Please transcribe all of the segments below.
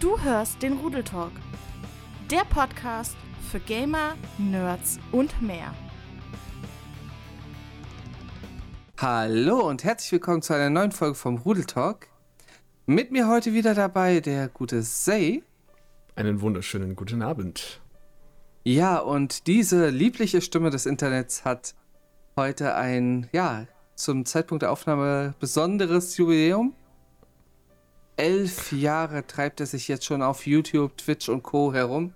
Du hörst den Rudel Talk, der Podcast für Gamer, Nerds und mehr. Hallo und herzlich willkommen zu einer neuen Folge vom Rudel Talk. Mit mir heute wieder dabei der gute Say. Einen wunderschönen guten Abend. Ja, und diese liebliche Stimme des Internets hat heute ein, ja, zum Zeitpunkt der Aufnahme besonderes Jubiläum. Elf Jahre treibt er sich jetzt schon auf YouTube, Twitch und Co. herum.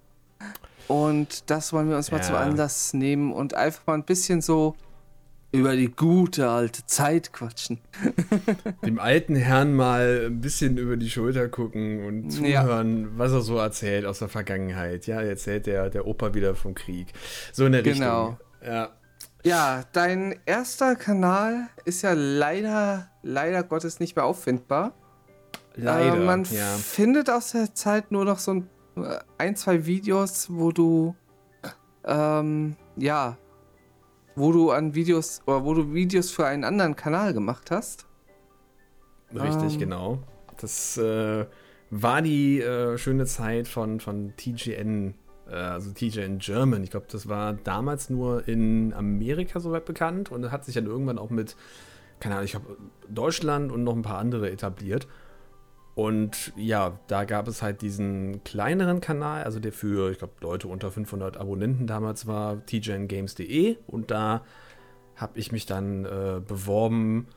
Und das wollen wir uns mal Ja. zum Anlass nehmen und einfach mal ein bisschen so über die gute alte Zeit quatschen. Dem alten Herrn mal ein bisschen über die Schulter gucken und Ja. zuhören, was er so erzählt aus der Vergangenheit. Ja, erzählt der, der Opa wieder vom Krieg. So in der Genau. Richtung. Ja. Ja, dein erster Kanal ist ja leider, leider Gottes nicht mehr auffindbar. Leider. Äh, man ja. findet aus der Zeit nur noch so ein, äh, ein zwei Videos, wo du, ähm, ja, wo du an Videos, oder wo du Videos für einen anderen Kanal gemacht hast. Richtig, Ähm. genau. Das äh, war die äh, schöne Zeit von, von TGN, äh, also TGN German. Ich glaube, das war damals nur in Amerika soweit bekannt und hat sich dann irgendwann auch mit, keine Ahnung, ich glaube, Deutschland und noch ein paar andere etabliert. Und ja, da gab es halt diesen kleineren Kanal, also der für, ich glaube, Leute unter 500 Abonnenten damals war, tgngames.de. Und da habe ich mich dann äh, beworben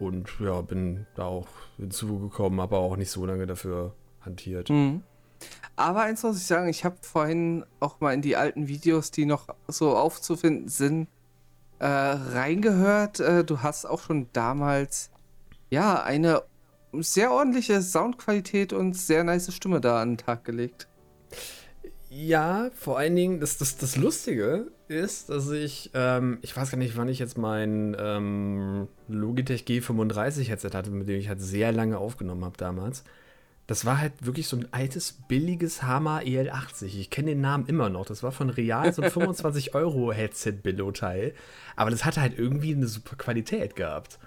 und ja, bin da auch hinzugekommen, aber auch nicht so lange dafür hantiert. Mhm. Aber eins muss ich sagen, ich habe vorhin auch mal in die alten Videos, die noch so aufzufinden sind, äh, reingehört. Äh, du hast auch schon damals ja eine sehr ordentliche Soundqualität und sehr nice Stimme da an den Tag gelegt. Ja, vor allen Dingen, das, das, das Lustige ist, dass ich, ähm, ich weiß gar nicht, wann ich jetzt mein ähm, Logitech G35 Headset hatte, mit dem ich halt sehr lange aufgenommen habe damals. Das war halt wirklich so ein altes, billiges Hammer EL80. Ich kenne den Namen immer noch. Das war von Real so ein 25 Euro Headset-Billo-Teil. Aber das hatte halt irgendwie eine super Qualität gehabt.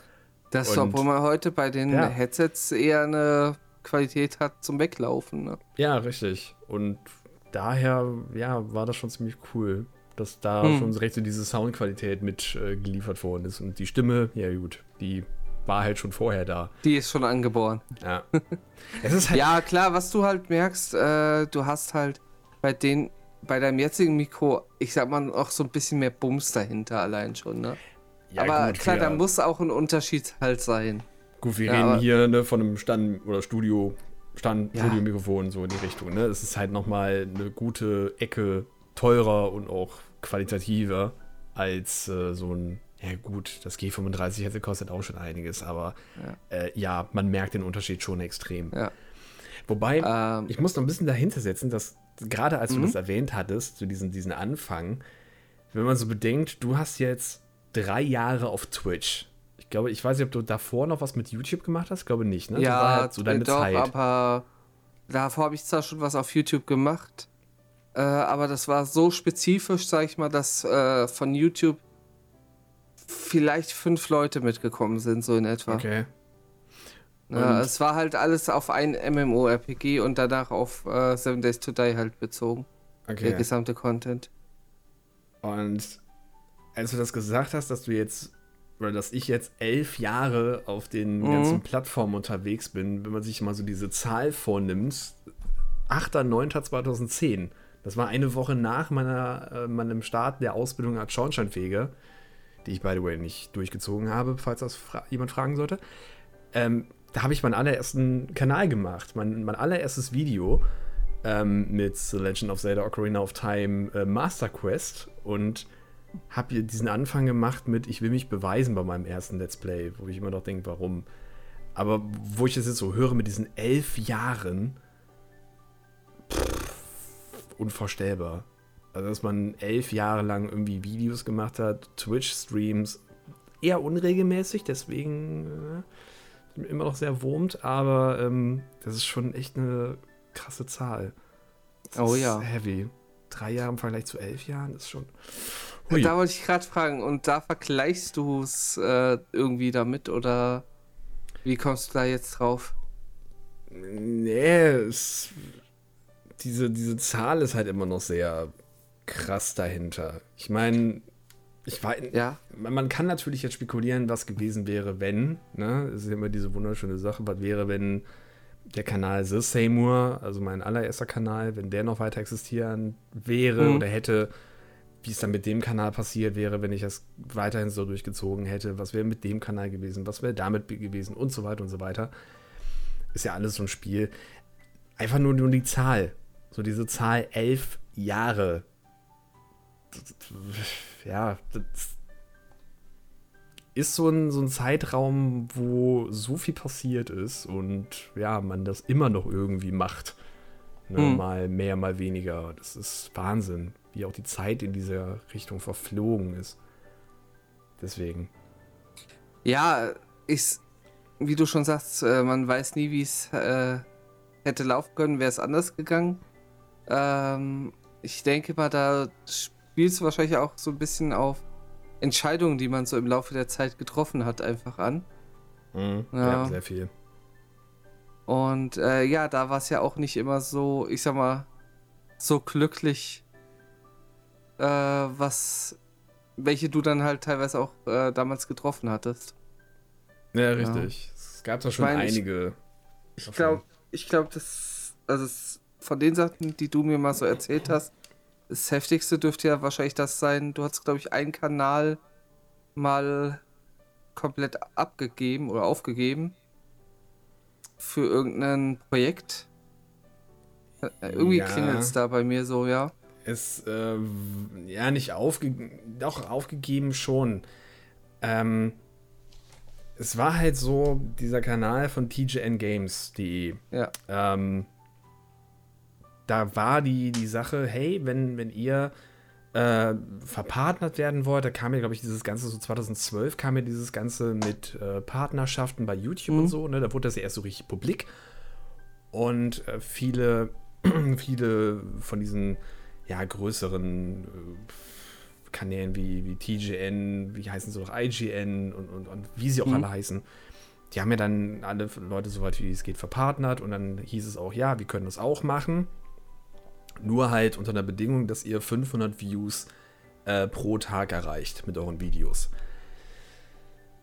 Das, Und- obwohl man heute bei den Ja. Headsets eher eine Qualität hat zum Weglaufen. Ne? Ja, richtig. Und daher, ja, war das schon ziemlich cool, dass da Hm. schon recht so diese Soundqualität mit äh, geliefert worden ist. Und die Stimme, ja gut, die war halt schon vorher da. Die ist schon angeboren. Ja. es ist halt. Ja, klar, was du halt merkst, äh, du hast halt bei den, bei deinem jetzigen Mikro, ich sag mal, auch so ein bisschen mehr Bums dahinter allein schon, ne? Ja, aber gut, klar, da muss auch ein Unterschied halt sein. Gut, wir Ja, reden hier ne, von einem Stand- oder Studio, Stand, Ja. Studiomikrofon, so in die Richtung. Ne? Es ist halt nochmal eine gute Ecke teurer und auch qualitativer als äh, so ein. Ja, gut, das G35 hätte kostet auch schon einiges, aber ja. Äh, ja, man merkt den Unterschied schon extrem. Wobei, Ähm, ich muss noch ein bisschen dahinter setzen, dass gerade als du Mhm. das erwähnt hattest, zu diesen, diesen Anfang, wenn man so bedenkt, du hast jetzt drei Jahre auf Twitch. Ich glaube, ich weiß nicht, ob du davor noch was mit YouTube gemacht hast. Ich glaube nicht, ne? das ja, halt so deine doch, Zeit. aber davor habe ich zwar schon was auf YouTube gemacht, äh, aber das war so spezifisch, sag ich mal, dass äh, von YouTube vielleicht fünf Leute mitgekommen sind, so in etwa. Okay. Ja, es war halt alles auf ein MMORPG und danach auf äh, Seven Days to Die halt bezogen. Der Okay. gesamte Content. Und als du das gesagt hast, dass du jetzt, oder dass ich jetzt elf Jahre auf den Mhm. ganzen Plattformen unterwegs bin, wenn man sich mal so diese Zahl vornimmt, 8.9.2010, das war eine Woche nach meiner, äh, meinem Start der Ausbildung als Schornsteinfeger, die ich, by the way, nicht durchgezogen habe, falls das fra jemand fragen sollte. Ähm, da habe ich meinen allerersten Kanal gemacht, mein, mein allererstes Video ähm, mit The Legend of Zelda Ocarina of Time äh, Master Quest und habe hier diesen Anfang gemacht mit Ich will mich beweisen bei meinem ersten Let's Play, wo ich immer noch denke, warum. Aber wo ich das jetzt so höre mit diesen elf Jahren, pff, unvorstellbar. Also, dass man elf Jahre lang irgendwie Videos gemacht hat, Twitch-Streams, eher unregelmäßig, deswegen äh, immer noch sehr wurmt, aber ähm, das ist schon echt eine krasse Zahl. Das Oh ja. Heavy. Drei Jahre im Vergleich zu elf Jahren ist schon. Da wollte ich gerade fragen, und da vergleichst du es äh, irgendwie damit oder wie kommst du da jetzt drauf? Nee, es, diese, diese Zahl ist halt immer noch sehr krass dahinter. Ich meine, ich weiß, Ja. man kann natürlich jetzt spekulieren, was gewesen wäre, wenn, ne? Das ist immer diese wunderschöne Sache, was wäre, wenn der Kanal The Seymour, also mein allererster Kanal, wenn der noch weiter existieren wäre Mhm. oder hätte, wie es dann mit dem Kanal passiert wäre, wenn ich das weiterhin so durchgezogen hätte, was wäre mit dem Kanal gewesen, was wäre damit gewesen und so weiter und so weiter. Ist ja alles so ein Spiel. Einfach nur, nur die Zahl. So diese Zahl elf Jahre. Ja, das ist so ein, so ein Zeitraum, wo so viel passiert ist und ja, man das immer noch irgendwie macht. Ne, Hm. Mal mehr, mal weniger. Das ist Wahnsinn, wie auch die Zeit in dieser Richtung verflogen ist. Deswegen. Ja, ich, wie du schon sagst, äh, man weiß nie, wie es äh, hätte laufen können, wäre es anders gegangen. Ähm, ich denke mal, da spielst du wahrscheinlich auch so ein bisschen auf Entscheidungen, die man so im Laufe der Zeit getroffen hat, einfach an. Ja. Ja. sehr viel. Und äh, ja, da war es ja auch nicht immer so, ich sag mal, so glücklich, äh, was, welche du dann halt teilweise auch äh, damals getroffen hattest. Ja, richtig. Es gab da schon ich- einige. Ich glaube, ich glaube, das, also es, von den Sachen, die du mir mal so erzählt hast, das heftigste dürfte ja wahrscheinlich das sein. Du hast, glaube ich, einen Kanal mal komplett abgegeben oder aufgegeben für irgendein Projekt. Äh, Irgendwie Ja. klingelt es da bei mir so, ja. Ist äh, ja nicht aufgegeben, doch aufgegeben schon. Ähm, es war halt so, dieser Kanal von TGNGames.de. Ja. Ähm, da war die, die Sache, hey, wenn, wenn ihr äh, verpartnert werden wollt, da kam ja, glaube ich, dieses Ganze, so 2012 kam ja dieses Ganze mit äh, Partnerschaften bei YouTube Mhm. und so, ne? Da wurde das ja erst so richtig publik. Und äh, viele, viele von diesen ja, größeren äh, Kanälen wie, wie TGN, wie heißen sie doch, IGN und, und, und wie sie auch Mhm. alle heißen, die haben ja dann alle Leute soweit wie es geht verpartnert und dann hieß es auch, ja, wir können das auch machen. Nur halt unter der Bedingung, dass ihr 500 Views äh, pro Tag erreicht mit euren Videos.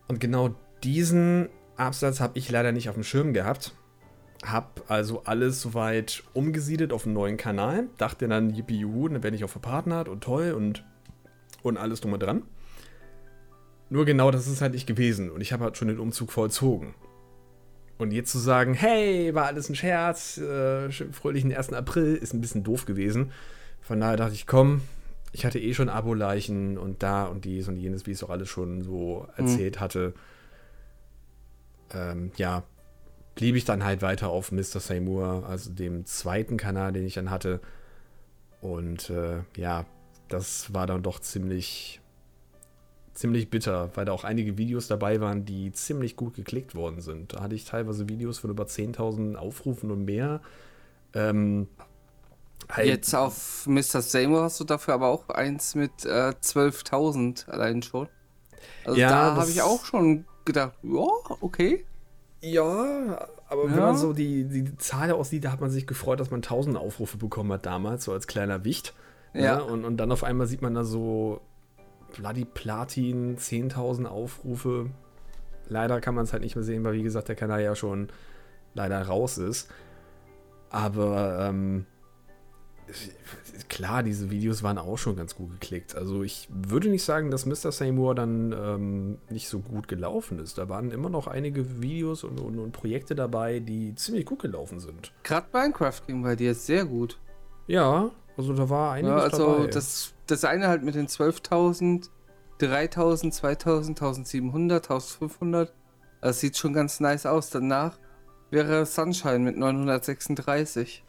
Und genau diesen Absatz habe ich leider nicht auf dem Schirm gehabt. Hab also alles soweit umgesiedelt auf einen neuen Kanal. Dachte dann, yippie juhu, dann werde ich auch verpartnert und toll und, und alles drum und dran. Nur genau das ist halt nicht gewesen. Und ich habe halt schon den Umzug vollzogen. Und jetzt zu sagen, hey, war alles ein Scherz, äh, fröhlichen 1. April, ist ein bisschen doof gewesen. Von daher dachte ich, komm, ich hatte eh schon Abo-Leichen und da und dies und jenes, wie ich es auch alles schon so erzählt hatte. Ähm, ja, blieb ich dann halt weiter auf Mr. Seymour, also dem zweiten Kanal, den ich dann hatte. Und äh, ja, das war dann doch ziemlich, ziemlich bitter, weil da auch einige Videos dabei waren, die ziemlich gut geklickt worden sind. Da hatte ich teilweise Videos von über 10.000 Aufrufen und mehr. Ähm, halt- Jetzt auf Mr. Seymour hast du dafür aber auch eins mit äh, 12.000 allein schon. Also Ja, da habe ich auch schon gedacht, ja, okay. Ja, aber wenn Ja. man so die, die Zahl aussieht, da hat man sich gefreut, dass man 1000 Aufrufe bekommen hat damals, so als kleiner Wicht. Ja. Ne? Und, und dann auf einmal sieht man da so Bloody Platin, 10.000 Aufrufe. Leider kann man es halt nicht mehr sehen, weil wie gesagt der Kanal ja schon leider raus ist. Aber ähm, klar, diese Videos waren auch schon ganz gut geklickt. Also ich würde nicht sagen, dass Mr. Seymour dann ähm, nicht so gut gelaufen ist. Da waren immer noch einige Videos und, und, und Projekte dabei, die ziemlich gut gelaufen sind. Gerade Minecraft ging bei dir sehr gut. Ja, also da war einiges Ja, also dabei. das, das eine halt mit den 12.000, 3.000, 2.000, 1.700, 1.500. Das sieht schon ganz nice aus. Danach wäre Sunshine mit 936.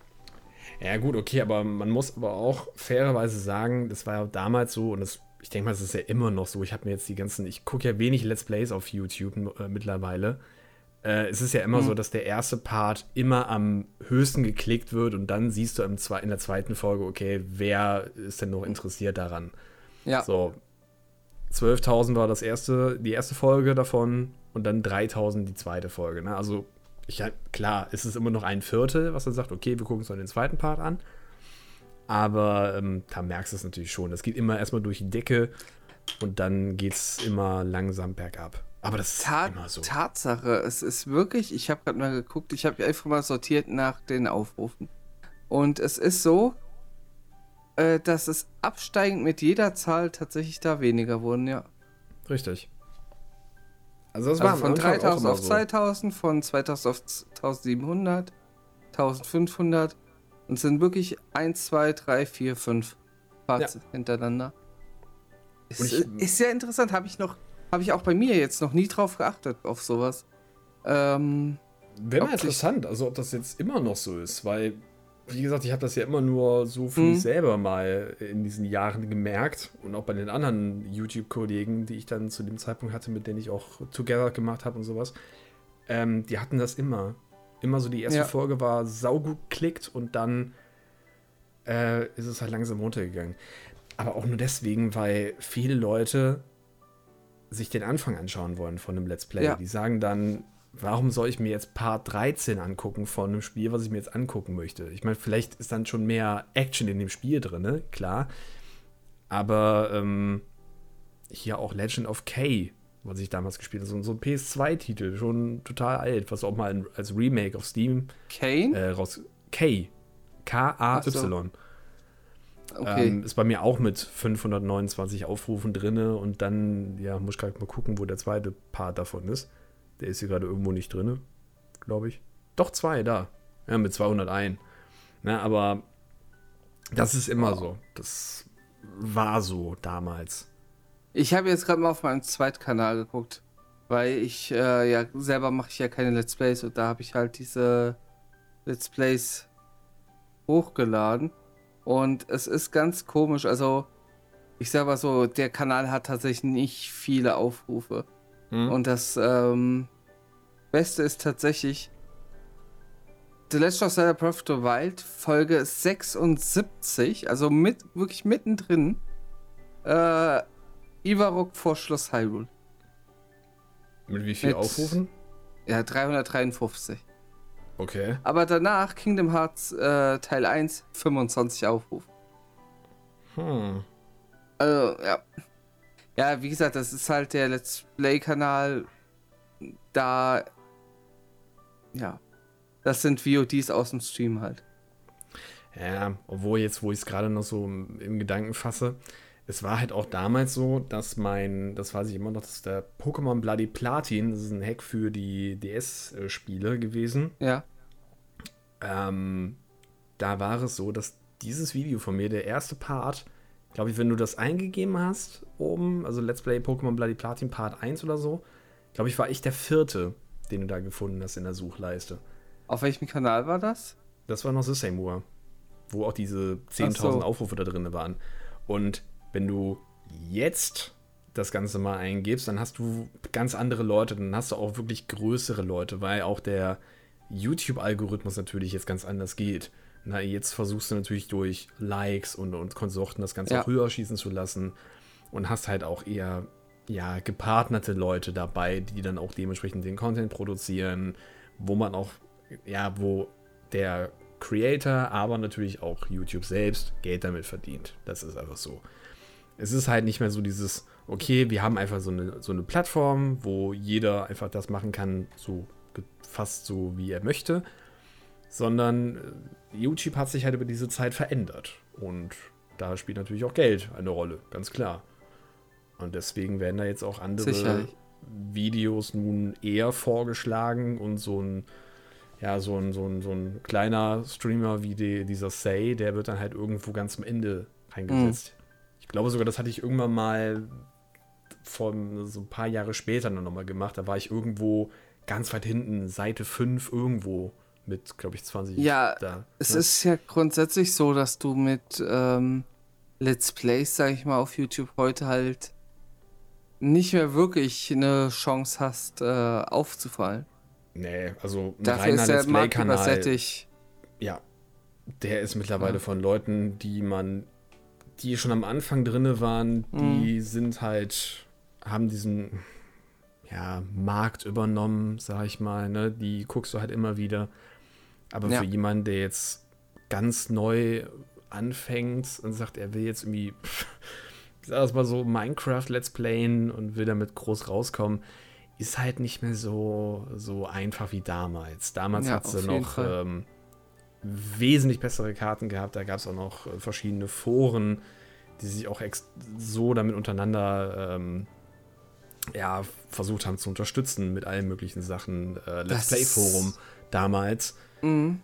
Ja, gut, okay, aber man muss aber auch fairerweise sagen, das war ja damals so und das, ich denke mal, das ist ja immer noch so. Ich habe mir jetzt die ganzen, ich gucke ja wenig Let's Plays auf YouTube äh, mittlerweile. Äh, es ist ja immer Mhm. so, dass der erste Part immer am höchsten geklickt wird und dann siehst du im zwe in der zweiten Folge, okay, wer ist denn noch interessiert daran? Ja, So, 12.000 war das erste, die erste Folge davon und dann 3.000 die zweite Folge. Ne? Also, ich, klar, es ist immer noch ein Viertel, was er sagt, okay, wir gucken uns dann den zweiten Part an. Aber ähm, da merkst du es natürlich schon. Das geht immer erstmal durch die Decke und dann geht es immer langsam bergab. Aber das ist Ta immer so. Tatsache, es ist wirklich, ich habe gerade mal geguckt, ich habe einfach mal sortiert nach den Aufrufen. Und es ist so, äh, dass es absteigend mit jeder Zahl tatsächlich da weniger wurden, ja. Richtig. Also das Also von Anfang auch 3000 immer auf so. 2000, von 2000 auf 1700, 1500 und es sind wirklich 1, 2, 3, 4, 5 Parts hintereinander. Ist, ich- ist sehr interessant, habe ich noch, habe ich auch bei mir jetzt noch nie drauf geachtet, auf sowas. Ähm, Wäre mal interessant, also ob das jetzt immer noch so ist, weil, wie gesagt, ich habe das ja immer nur so für Mhm. mich selber mal in diesen Jahren gemerkt und auch bei den anderen YouTube-Kollegen, die ich dann zu dem Zeitpunkt hatte, mit denen ich auch Together gemacht habe und sowas, ähm, die hatten das immer. Immer so die erste Ja. Folge war saugut klickt und dann äh, ist es halt langsam runtergegangen. Aber auch nur deswegen, weil viele Leute sich den Anfang anschauen wollen von einem Let's Play. Ja. Die sagen dann, warum soll ich mir jetzt Part 13 angucken von einem Spiel, was ich mir jetzt angucken möchte? Ich meine, vielleicht ist dann schon mehr Action in dem Spiel drin, ne? klar. Aber ähm, hier auch Legend of K, was ich damals gespielt habe, so, so ein PS2-Titel, schon total alt, was auch mal als Remake auf Steam Kane? äh, raus. K. K-A-Y. okay. Ähm, ist bei mir auch mit 529 Aufrufen drinne und dann, ja, muss ich gerade mal gucken, wo der zweite Part davon ist. Der ist hier gerade irgendwo nicht drinne, glaube ich. Doch zwei, da. Ja, mit 201. Na, aber das ist immer so. Das war so damals. Ich habe jetzt gerade mal auf meinem Zweitkanal geguckt, weil ich äh, ja selber mache ich ja keine Let's Plays und da habe ich halt diese Let's Plays hochgeladen und es ist ganz komisch. Also ich sag mal so, der Kanal hat tatsächlich nicht viele Aufrufe und das ähm, Beste ist tatsächlich The Legend of Zelda Breath of the Wild Folge 76, also mit wirklich mittendrin. Äh, Ivarok vor Schloss Hyrule. mit wie viel mit- Aufrufen? Ja, 353. Okay. Aber danach Kingdom Hearts äh, Teil 1 25 Aufrufe. Hm. Also, ja. Ja, wie gesagt, das ist halt der Let's Play-Kanal. Da. Ja. Das sind VODs aus dem Stream halt. Ja, obwohl jetzt, wo ich es gerade noch so im, Gedanken fasse, es war halt auch damals so, dass mein, das weiß ich immer noch, das ist der Pokémon Bloody Platin, das ist ein Hack für die DS-Spiele gewesen. Ja. Ähm, da war es so, dass dieses Video von mir, der erste Part, glaube ich, wenn du das eingegeben hast, oben, also Let's Play Pokémon Bloody Platin Part 1 oder so, glaube ich, war ich der vierte, den du da gefunden hast in der Suchleiste. Auf welchem Kanal war das? Das war noch The Same War, wo auch diese 10.000 Ach so. Aufrufe da drin waren. Und wenn du jetzt das Ganze mal eingibst, dann hast du ganz andere Leute, dann hast du auch wirklich größere Leute, weil auch der YouTube-Algorithmus natürlich jetzt ganz anders geht. Na, jetzt versuchst du natürlich durch Likes und, und Konsorten das Ganze Ja. auch höher schießen zu lassen und hast halt auch eher ja, gepartnerte Leute dabei, die dann auch dementsprechend den Content produzieren, wo man auch, ja, wo der Creator, aber natürlich auch YouTube selbst Geld damit verdient. Das ist einfach so. Es ist halt nicht mehr so dieses, okay, wir haben einfach so eine, so eine Plattform, wo jeder einfach das machen kann, so fast so, wie er möchte, sondern äh, YouTube hat sich halt über diese Zeit verändert. Und da spielt natürlich auch Geld eine Rolle, ganz klar. Und deswegen werden da jetzt auch andere Sicherlich. Videos nun eher vorgeschlagen und so ein, ja, so ein, so ein, so ein kleiner Streamer wie die, dieser Say, der wird dann halt irgendwo ganz am Ende reingesetzt. Ich glaube sogar, das hatte ich irgendwann mal vor so ein paar Jahre später noch mal gemacht. Da war ich irgendwo ganz weit hinten, Seite 5 irgendwo mit, glaube ich, 20 Ja, da. Es ne? ist ja grundsätzlich so, dass du mit ähm, Let's Plays, sag ich mal, auf YouTube heute halt nicht mehr wirklich eine Chance hast, äh, aufzufallen. Nee, also ein Dafür reiner ist der Let's Play-Kanal. Ja, der ist mittlerweile Ja. von Leuten, die man, die schon am Anfang drinne waren, die Mhm. sind halt, haben diesen ja, Markt übernommen, sag ich mal, ne? Die guckst du halt immer wieder. Aber Ja. für jemanden, der jetzt ganz neu anfängt und sagt, er will jetzt irgendwie, ich sag das mal so, Minecraft Let's Playen und will damit groß rauskommen, ist halt nicht mehr so, so einfach wie damals. Damals Ja, hat sie noch ähm, wesentlich bessere Karten gehabt. Da gab es auch noch äh, verschiedene Foren, die sich auch so damit untereinander ähm, ja, versucht haben zu unterstützen mit allen möglichen Sachen. Äh, Let's Das Play Forum damals. Mhm.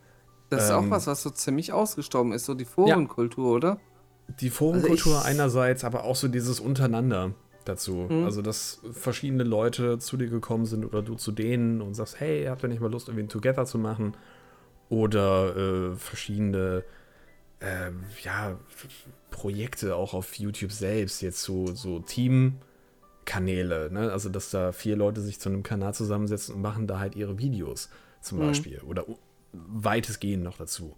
Das ist auch Ähm, was, was so ziemlich ausgestorben ist, so die Forenkultur, oder? Die Forenkultur Also einerseits, aber auch so dieses Untereinander dazu. Mhm. Also, dass verschiedene Leute zu dir gekommen sind oder du zu denen und sagst, hey, habt ihr nicht mal Lust, irgendwie ein Together zu machen? Oder äh, verschiedene ähm, ja, Projekte auch auf YouTube selbst, jetzt so, so Teamkanäle, ne? Also, dass da vier Leute sich zu einem Kanal zusammensetzen und machen da halt ihre Videos zum Mhm. Beispiel. Oder weitestgehend noch dazu.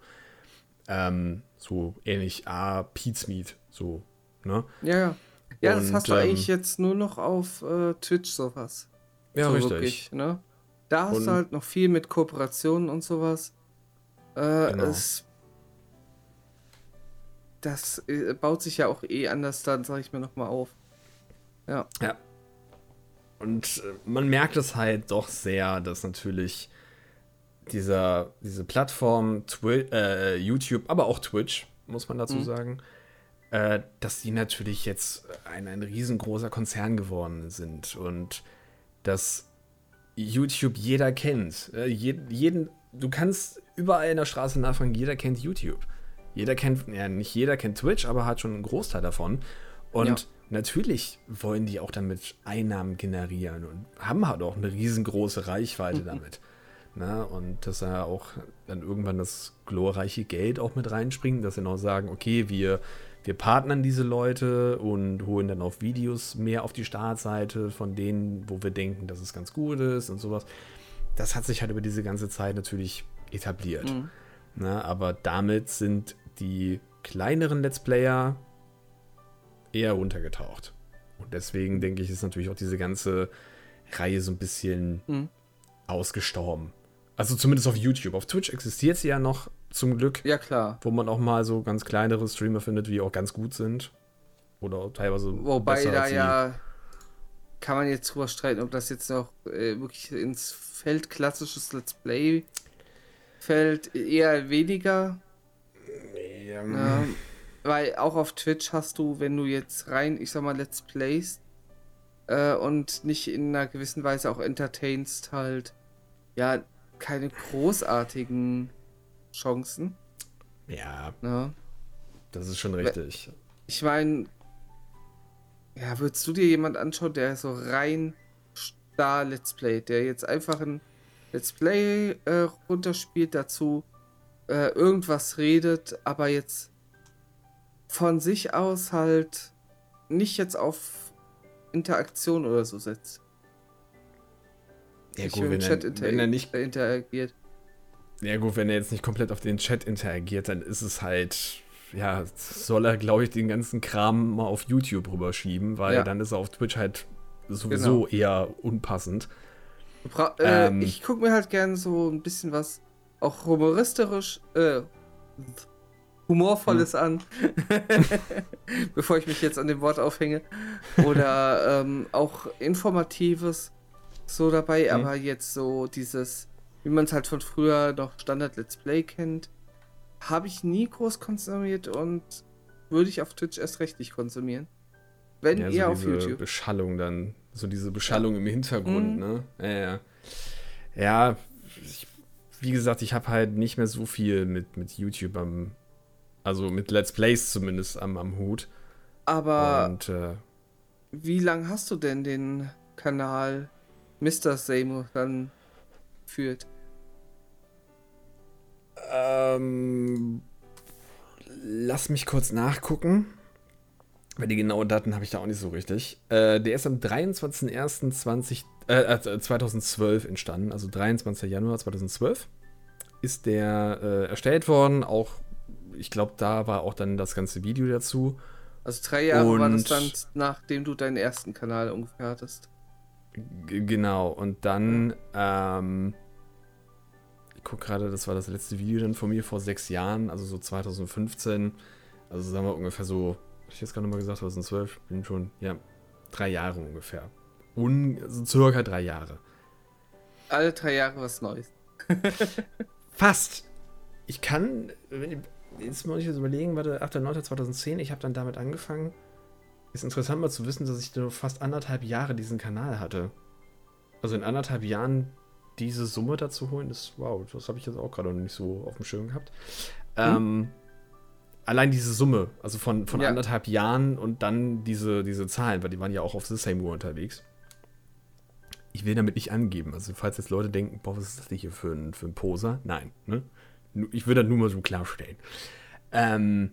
Ähm, so ähnlich, ah, Pete's Meat, so, ne? Ja, ja. Ja, das Und, hast du ähm, eigentlich jetzt nur noch auf äh, Twitch sowas. Ja, so richtig. wirklich, ne? Da hast Und- du halt noch viel mit Kooperationen und sowas. Äh, Genau. es, das äh, baut sich ja auch eh anders dann, sag ich mir nochmal auf. Ja. Ja. Und äh, man merkt es halt doch sehr, dass natürlich dieser, diese Plattform, Twi äh, YouTube, aber auch Twitch, muss man dazu Mhm. sagen, äh, dass die natürlich jetzt ein, ein riesengroßer Konzern geworden sind und dass YouTube jeder kennt. Äh, je, jeden, du kannst überall in der Straße nachfragen, jeder kennt YouTube. Jeder kennt, ja, nicht jeder kennt Twitch, aber hat schon einen Großteil davon. Und Ja. natürlich wollen die auch damit Einnahmen generieren und haben halt auch eine riesengroße Reichweite damit. Na, und dass er auch dann irgendwann das glorreiche Geld auch mit reinspringt, dass sie noch sagen, okay, wir, wir partnern diese Leute und holen dann auf Videos mehr auf die Startseite von denen, wo wir denken, dass es ganz gut ist und sowas. Das hat sich halt über diese ganze Zeit natürlich etabliert. Mhm. Na, aber damit sind die kleineren Let's Player eher untergetaucht. Und deswegen denke ich, ist natürlich auch diese ganze Reihe so ein bisschen Mhm. ausgestorben. Also zumindest auf YouTube. Auf Twitch existiert sie ja noch zum Glück, Ja, klar. wo man auch mal so ganz kleinere Streamer findet, die auch ganz gut sind. Oder teilweise. Wobei da ja kann man jetzt drüber streiten, ob das jetzt noch äh, wirklich ins Feld klassisches Let's Play fällt. Eher weniger. Ähm, Ja, weil auch auf Twitch hast du, wenn du jetzt rein, ich sag mal, Let's Plays äh, und nicht in einer gewissen Weise auch entertainst, halt, ja, keine großartigen Chancen. ja, Ne? das ist schon richtig. Ich meine, ja, würdest du dir jemand anschauen, der so rein Star Let's Play, der jetzt einfach ein Let's Play äh, runterspielt, dazu äh, irgendwas redet, aber jetzt von sich aus halt nicht jetzt auf Interaktion oder so setzt. Ja, Nicht gut, wenn er, Chat inter wenn er nicht äh, interagiert. Ja gut, wenn er jetzt nicht komplett auf den Chat interagiert, dann ist es halt, ja, soll er, glaube ich, den ganzen Kram mal auf YouTube rüberschieben, weil Ja. dann ist er auf Twitch halt sowieso Genau. eher unpassend. Bra- äh, Ähm. ich gucke mir halt gerne so ein bisschen was auch humoristisch, äh, humorvolles an, bevor ich mich jetzt an dem Wort aufhänge. Oder ähm, auch informatives so dabei, Mhm. aber jetzt so dieses, wie man es halt von früher noch Standard Let's Play kennt, habe ich nie groß konsumiert und würde ich auf Twitch erst recht nicht konsumieren. Wenn Ja, eher so auf diese YouTube. Beschallung dann, so diese Beschallung im Hintergrund, Mhm. ne? Ja, ja. Ja, ich, wie gesagt, ich habe halt nicht mehr so viel mit, mit YouTube am, also mit Let's Plays zumindest am, am Hut. Aber Und äh, Wie lang hast du denn den Kanal Mr. Seymour dann führt? Ähm, lass mich kurz nachgucken. Weil die genauen Daten habe ich da auch nicht so richtig. Äh, der ist am 23.01.20, äh, äh, 2012 entstanden, also 23. Januar 2012 ist der äh, erstellt worden. Auch, ich glaube, da war auch dann das ganze Video dazu. Also drei Jahre war das Und- dann, nachdem du deinen ersten Kanal ungefähr hattest. Genau, und dann, ähm, ich gucke gerade, das war das letzte Video dann von mir vor sechs Jahren, also so 2015. Also sagen wir ungefähr so, hab ich jetzt gerade mal gesagt, 2012, bin schon, ja, drei Jahre ungefähr. Un, also circa drei Jahre. Alle drei Jahre was Neues. Fast. Ich kann, wenn, jetzt muss ich jetzt überlegen, warte, 8.9.2010, ich habe dann damit angefangen. Ist interessant mal zu wissen, dass ich nur fast anderthalb Jahre diesen Kanal hatte. Also in anderthalb Jahren diese Summe dazu holen, ist wow, das habe ich jetzt auch gerade noch nicht so auf dem Schirm gehabt. Hm. Ähm, allein diese Summe, also von, von ja. anderthalb Jahren und dann diese, diese Zahlen, weil die waren ja auch auf The Same War unterwegs. Ich will damit nicht angeben. Also, falls jetzt Leute denken, boah, was ist das denn hier für ein, für ein Poser? Nein, ne? Ich will das nur mal so klarstellen. Ähm,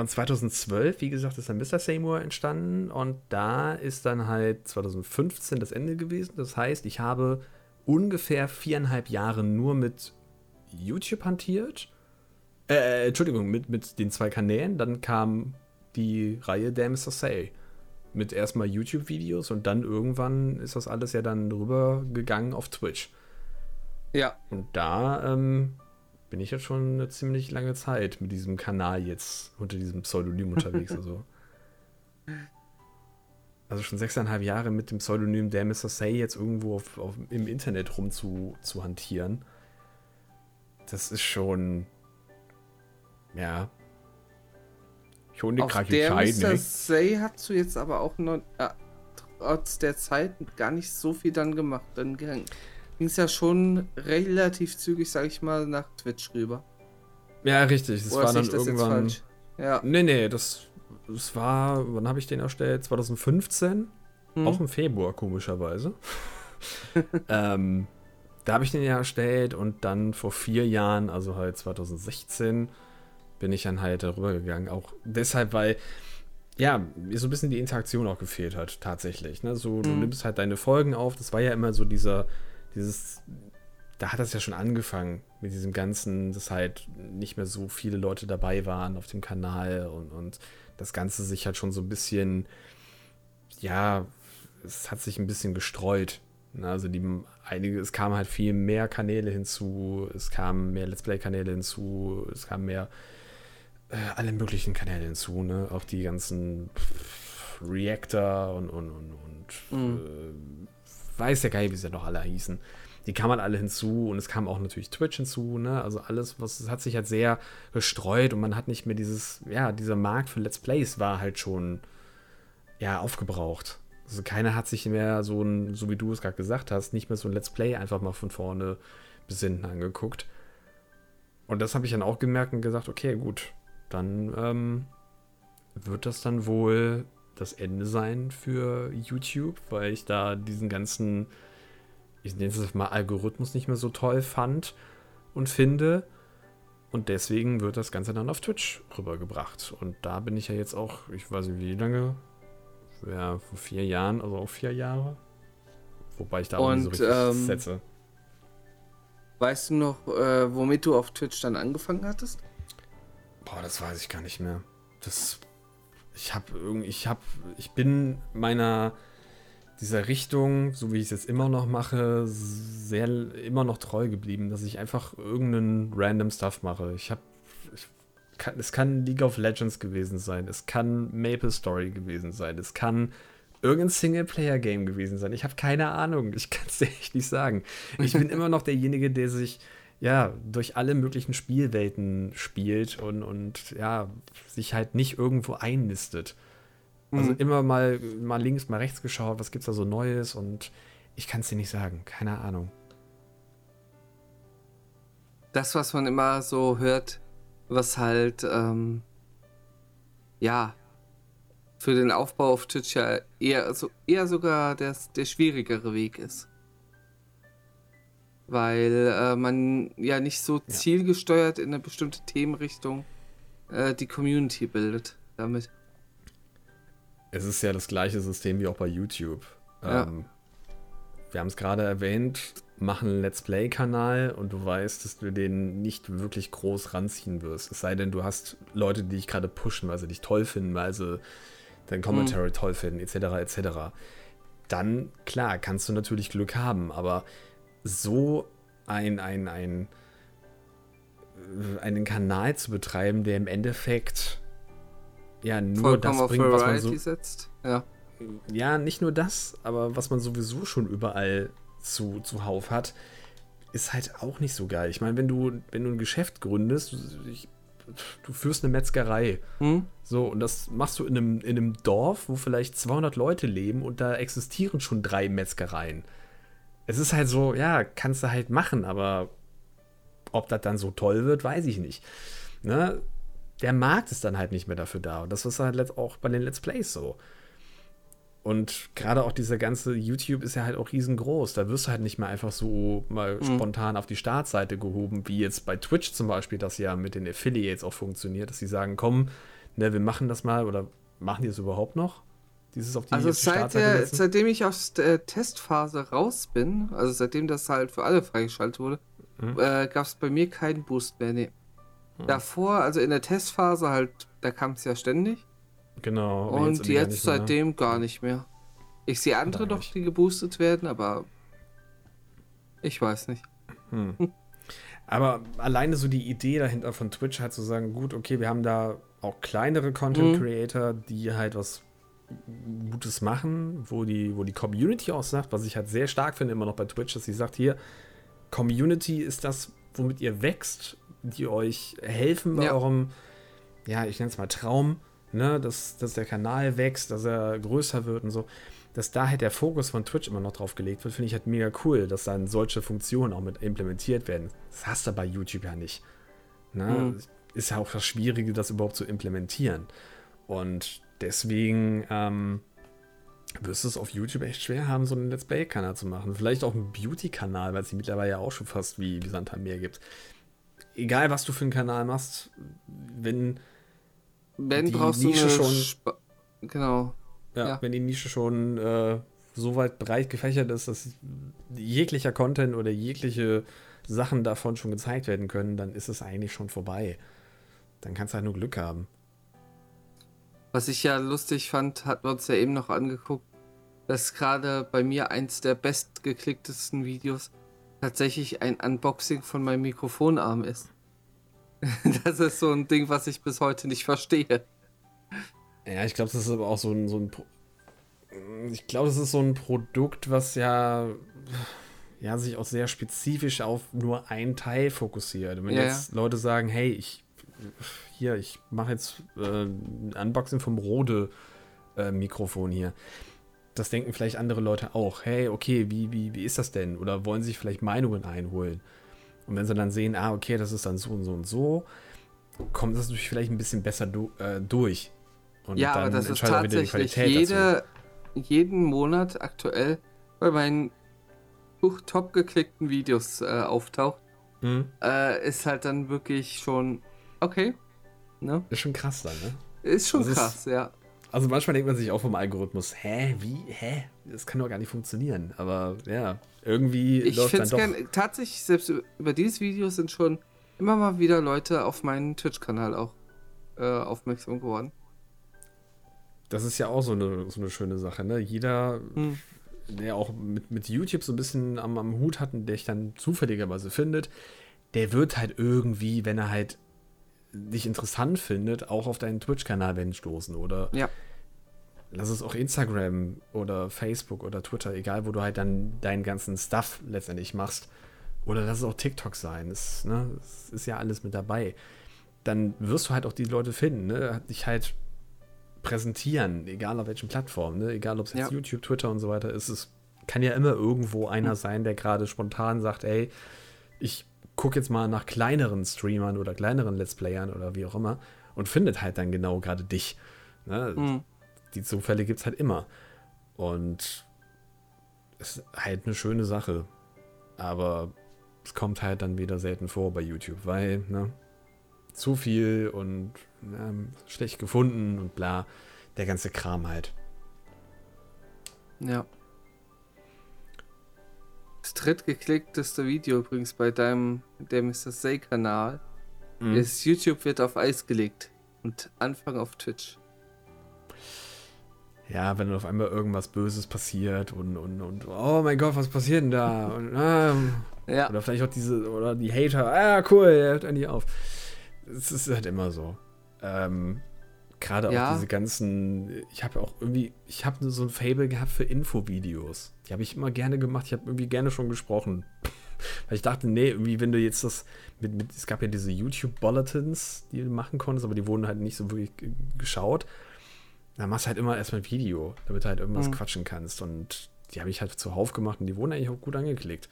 und 2012, wie gesagt, ist dann Mr. Seymour entstanden und da ist dann halt 2015 das Ende gewesen. Das heißt, ich habe ungefähr viereinhalb Jahre nur mit YouTube hantiert. Äh, Entschuldigung, mit, mit den zwei Kanälen. Dann kam die Reihe der Mr. Say. Mit erstmal YouTube-Videos und dann irgendwann ist das alles ja dann rübergegangen auf Twitch. Ja. Und da ähm, bin ich jetzt schon eine ziemlich lange Zeit mit diesem Kanal jetzt unter diesem Pseudonym unterwegs. also. also schon sechseinhalb Jahre mit dem Pseudonym der Mr. Say jetzt irgendwo auf, auf, im Internet rum zu, zu hantieren. Das ist schon. Ja. Schon eine Auf der Mr. Say hast du jetzt aber auch noch, äh, trotz der Zeit gar nicht so viel dann gemacht. Dann ging es ja schon relativ zügig, sag ich mal, nach Twitch rüber. Ja, richtig. Das Oder war dann das irgendwann. Ja. Nee, nee, das, das war, wann habe ich den erstellt? 2015? Hm. Auch im Februar, komischerweise. ähm, da habe ich den ja erstellt und dann vor vier Jahren, also halt 2016, bin ich dann halt darüber gegangen. Auch deshalb, weil ja, mir so ein bisschen die Interaktion auch gefehlt hat, tatsächlich. Ne? So, du mhm. nimmst halt deine Folgen auf. Das war ja immer so dieser, dieses, da hat das ja schon angefangen mit diesem Ganzen, dass halt nicht mehr so viele Leute dabei waren auf dem Kanal und, und das Ganze sich halt schon so ein bisschen, ja, es hat sich ein bisschen gestreut. Ne? Also die einige, es kamen halt viel mehr Kanäle hinzu, es kamen mehr Let's Play-Kanäle hinzu, es kamen mehr äh, alle möglichen Kanäle hinzu, ne? Auch die ganzen Reactor und, und, und, und mhm. äh, weiß ja geil, wie sie noch alle hießen. Die kamen halt alle hinzu und es kam auch natürlich Twitch hinzu, ne? Also alles, was hat sich halt sehr gestreut und man hat nicht mehr dieses, ja, dieser Markt für Let's Plays war halt schon ja aufgebraucht. Also keiner hat sich mehr so ein, so wie du es gerade gesagt hast, nicht mehr so ein Let's Play einfach mal von vorne bis hinten angeguckt. Und das habe ich dann auch gemerkt und gesagt, okay, gut, dann ähm, wird das dann wohl das Ende sein für YouTube, weil ich da diesen ganzen, ich nenne es mal Algorithmus nicht mehr so toll fand und finde. Und deswegen wird das Ganze dann auf Twitch rübergebracht. Und da bin ich ja jetzt auch, ich weiß nicht wie lange, ja, vor vier Jahren, also auch vier Jahre. Wobei ich da auch nicht so richtig ähm, setze. Weißt du noch, äh, womit du auf Twitch dann angefangen hattest? Boah, das weiß ich gar nicht mehr. Das. Ich habe. Ich habe. Ich bin meiner. Dieser Richtung, so wie ich es jetzt immer noch mache, sehr immer noch treu geblieben, dass ich einfach irgendeinen random Stuff mache. Ich habe es kann League of Legends gewesen sein, es kann Maple Story gewesen sein, es kann irgendein Singleplayer-Game gewesen sein. Ich habe keine Ahnung, ich kann es dir echt nicht sagen. Ich bin immer noch derjenige, der sich ja, durch alle möglichen Spielwelten spielt und, und ja, sich halt nicht irgendwo einnistet. Also mhm. immer mal, mal links, mal rechts geschaut, was gibt's da so Neues und ich kann es dir nicht sagen, keine Ahnung. Das, was man immer so hört, was halt, ähm, ja, für den Aufbau auf Twitch ja eher, so, eher sogar der, der schwierigere Weg ist weil äh, man ja nicht so zielgesteuert in eine bestimmte Themenrichtung äh, die Community bildet damit. Es ist ja das gleiche System wie auch bei YouTube. Ja. Ähm, wir haben es gerade erwähnt, machen einen Let's Play-Kanal und du weißt, dass du den nicht wirklich groß ranziehen wirst. Es sei denn, du hast Leute, die dich gerade pushen, weil sie dich toll finden, weil sie dein Commentary mhm. toll finden, etc. etc. Dann, klar, kannst du natürlich Glück haben, aber so ein, ein, ein einen Kanal zu betreiben, der im Endeffekt ja nur Vollkommen das bringt, was man so. setzt. Ja. Ja, nicht nur das, aber was man sowieso schon überall zu, zuhauf hat, ist halt auch nicht so geil. Ich meine, wenn du, wenn du ein Geschäft gründest, ich, du führst eine Metzgerei. Hm? So, und das machst du in einem, in einem Dorf, wo vielleicht 200 Leute leben und da existieren schon drei Metzgereien. Es ist halt so, ja, kannst du halt machen, aber ob das dann so toll wird, weiß ich nicht. Ne? Der Markt ist dann halt nicht mehr dafür da. Und das ist halt auch bei den Let's Plays so. Und gerade auch dieser ganze YouTube ist ja halt auch riesengroß. Da wirst du halt nicht mehr einfach so mal Mhm. spontan auf die Startseite gehoben, wie jetzt bei Twitch zum Beispiel, das ja mit den Affiliates auch funktioniert, dass sie sagen, komm, ne, wir machen das mal oder machen die es überhaupt noch? Dieses auf die, Also seit der, seitdem ich aus der Testphase raus bin, also seitdem das halt für alle freigeschaltet wurde, Mhm. äh, gab es bei mir keinen Boost mehr. Nee. Mhm. Davor, also in der Testphase halt, da kam es ja ständig. Genau. und irgendwie jetzt, gar mehr. seitdem gar nicht mehr. Ich sehe andere doch, nicht. die geboostet werden, aber ich weiß nicht. Hm. Aber alleine so die Idee dahinter von Twitch halt zu sagen, gut, okay, wir haben da auch kleinere Content Mhm. Creator, die halt was Gutes machen, wo die, wo die Community auch sagt, was ich halt sehr stark finde immer noch bei Twitch, dass sie sagt, hier, Community ist das, womit ihr wächst, die euch helfen bei Ja. eurem, ja, ich nenne es mal Traum, ne, dass, dass der Kanal wächst, dass er größer wird und so. Dass da halt der Fokus von Twitch immer noch drauf gelegt wird, finde ich halt mega cool, dass dann solche Funktionen auch mit implementiert werden. Das hast du bei YouTube ja nicht. Ne? Mhm. Ist ja auch das Schwierige, das überhaupt zu implementieren. Und deswegen ähm, wirst du es auf YouTube echt schwer haben, so einen Let's Play-Kanal zu machen. Vielleicht auch einen Beauty-Kanal, weil es die mittlerweile ja auch schon fast wie, wie Sand am Meer gibt. Egal, was du für einen Kanal machst, wenn, Wenn Die brauchst Nische du schon- Spa genau. ja, Ja. wenn die Nische schon äh, so weit breit gefächert ist, dass jeglicher Content oder jegliche Sachen davon schon gezeigt werden können, dann ist es eigentlich schon vorbei. Dann kannst du halt nur Glück haben. Was ich ja lustig fand, hatten wir uns ja eben noch angeguckt, dass gerade bei mir eins der bestgeklicktesten Videos tatsächlich ein Unboxing von meinem Mikrofonarm ist. Das ist so ein Ding, was ich bis heute nicht verstehe. Ja, ich glaube, das ist aber auch so ein, so ein ich glaube, das ist so ein Produkt, was ja, ja sich auch sehr spezifisch auf nur einen Teil fokussiert. Wenn Ja, jetzt Leute sagen, hey, ich hier, ich mache jetzt äh, ein Unboxing vom Rode äh, Mikrofon hier. Das denken vielleicht andere Leute auch. Hey, okay, wie, wie, wie ist das denn? Oder wollen sich vielleicht Meinungen einholen? Und wenn sie dann sehen, ah, okay, das ist dann so und so und so, kommt das natürlich vielleicht ein bisschen besser du, äh, durch. Und ja, aber das ist tatsächlich jede, jeden Monat aktuell bei meinen top geklickten Videos äh, auftaucht, Mhm. äh, ist halt dann wirklich schon okay. Ne? Ist schon krass dann, ne? Ist schon ist- krass, ja. Also manchmal denkt man sich auch vom Algorithmus, hä, wie, hä? Das kann doch gar nicht funktionieren. Aber ja, irgendwie Ich läuft finde dann es doch. gern, tatsächlich, selbst über- dieses Video sind schon immer mal wieder Leute auf meinen Twitch-Kanal auch äh, aufmerksam geworden. Das ist ja auch so eine, so eine schöne Sache, ne? Jeder, Hm. der auch mit, mit YouTube so ein bisschen am, am Hut hat und der dich dann zufälligerweise findet, der wird halt irgendwie, wenn er halt dich interessant findet, auch auf deinen Twitch-Kanal werden stoßen. Oder Ja. lass es auch Instagram oder Facebook oder Twitter, egal wo du halt dann deinen ganzen Stuff letztendlich machst. Oder lass es auch TikTok sein. Das, ne, ist ja alles mit dabei. Dann wirst du halt auch die Leute finden, ne? Dich halt präsentieren, egal auf welchen Plattformen, ne? Egal ob es jetzt Ja. YouTube, Twitter und so weiter ist. Es kann ja immer irgendwo einer sein, der gerade spontan sagt, ey, ich gucke jetzt mal nach kleineren Streamern oder kleineren Let's Playern oder wie auch immer und findet halt dann genau gerade dich. Ne? Hm. die Zufälle gibt es halt immer. Und es ist halt eine schöne Sache. Aber es kommt halt dann wieder selten vor bei YouTube, weil, ne, zu viel und ähm, schlecht gefunden und bla. Der ganze Kram halt. Ja. Das drittgeklickteste Video übrigens bei deinem, der Mr. Say-Kanal Mhm. ist YouTube wird auf Eis gelegt und Anfang auf Twitch. Ja, wenn dann auf einmal irgendwas Böses passiert und, und, und oh mein Gott, was passiert denn da? Und, ähm, Ja. Oder vielleicht auch diese, oder die Hater, ah, cool, er hört endlich auf. Es ist halt immer so. Ähm, Gerade Ja. auch diese ganzen, ich habe auch irgendwie, ich habe so ein Fable gehabt für Infovideos. Die habe ich immer gerne gemacht, ich habe irgendwie gerne schon gesprochen. Weil ich dachte, nee, irgendwie, wenn du jetzt das mit, mit es gab ja diese YouTube-Bulletins, die du machen konntest, aber die wurden halt nicht so wirklich geschaut. Dann machst du halt immer erstmal ein Video, damit du halt irgendwas Mhm. quatschen kannst. Und die habe ich halt zuhauf gemacht und die wurden eigentlich auch gut angeklickt.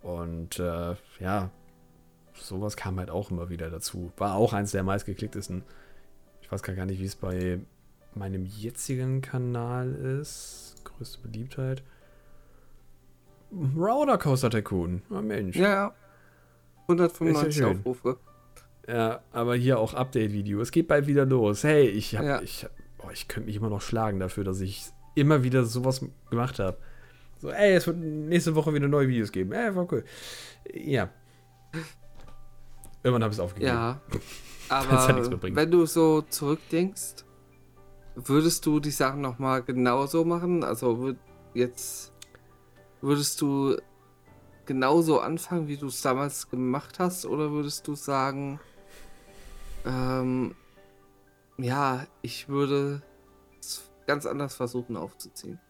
Und äh, ja, sowas kam halt auch immer wieder dazu. War auch eins der meistgeklicktesten. Ich weiß gar nicht, wie es bei meinem jetzigen Kanal ist. Größte Beliebtheit. Rollercoaster Tycoon. Oh Mensch. Ja, ja. 195 Ist ja. Aufrufe. Ja, aber hier auch Update-Video. Es geht bald wieder los. Hey, ich hab, Ja. ich, boah, ich könnte mich immer noch schlagen dafür, dass ich immer wieder sowas gemacht habe. So, ey, es wird nächste Woche wieder neue Videos geben. Ey, war cool. Ja. Irgendwann habe ich es aufgegeben. Ja. Ja Aber bringen. wenn du so zurückdenkst, würdest du die Sachen nochmal genauso machen? Also würd jetzt würdest du genauso anfangen, wie du es damals gemacht hast, oder würdest du sagen, ähm, ja, ich würde es ganz anders versuchen aufzuziehen?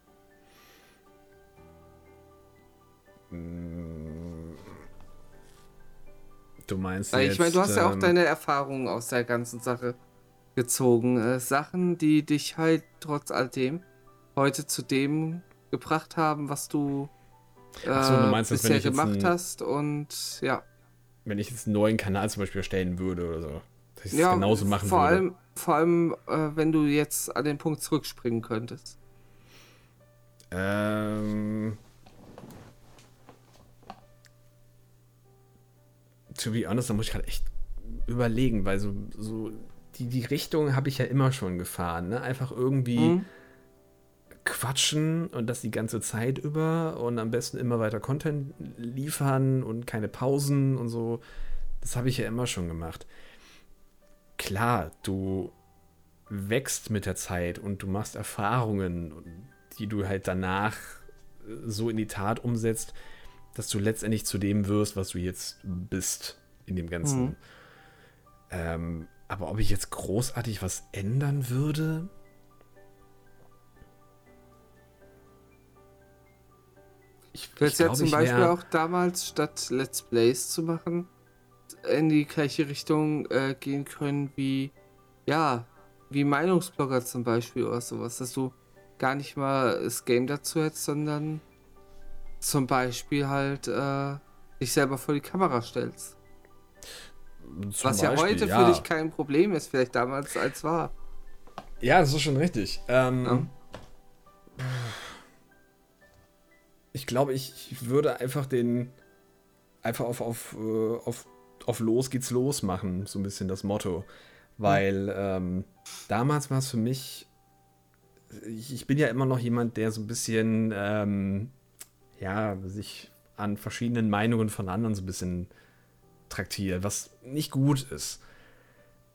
Du meinst Weil jetzt, ich meine, du hast ja auch ähm, deine Erfahrungen aus der ganzen Sache gezogen. Äh, Sachen, die dich halt trotz alledem heute zu dem gebracht haben, was du, äh, Ach so, du meinst, bisher gemacht ein- hast. Und ja, wenn ich jetzt einen neuen Kanal zum Beispiel erstellen würde oder so, dass ich ja genauso machen vor würde. allem, vor allem, äh, wenn du jetzt an den Punkt zurückspringen könntest. Ähm. To be honest, da muss ich gerade echt überlegen, weil so, so die, die Richtung habe ich ja immer schon gefahren. Ne? Einfach irgendwie Mhm. quatschen und das die ganze Zeit über und am besten immer weiter Content liefern und keine Pausen und so. Das habe ich ja immer schon gemacht. Klar, du wächst mit der Zeit und du machst Erfahrungen, die du halt danach so in die Tat umsetzt, dass du letztendlich zu dem wirst, was du jetzt bist in dem Ganzen. Mhm. Ähm, aber ob ich jetzt großartig was ändern würde? Ich, hättest ich ja zum Beispiel auch damals, statt Let's Plays zu machen, in die gleiche Richtung äh, gehen können wie, ja, wie Meinungsblogger zum Beispiel oder sowas, dass du gar nicht mal das Game dazu hättest, sondern zum Beispiel halt äh, dich selber vor die Kamera stellst. zum Was ja Beispiel, heute für dich kein Problem ist, vielleicht damals als war. Ja, das ist schon richtig. Ähm, Ja. Ich glaube, ich, ich würde einfach den einfach auf, auf, äh, auf, auf los geht's los machen, so ein bisschen das Motto. Weil ähm, damals war es für mich, ich, ich bin ja immer noch jemand, der so ein bisschen, ähm, ja, sich an verschiedenen Meinungen von anderen so ein bisschen traktiert, was nicht gut ist.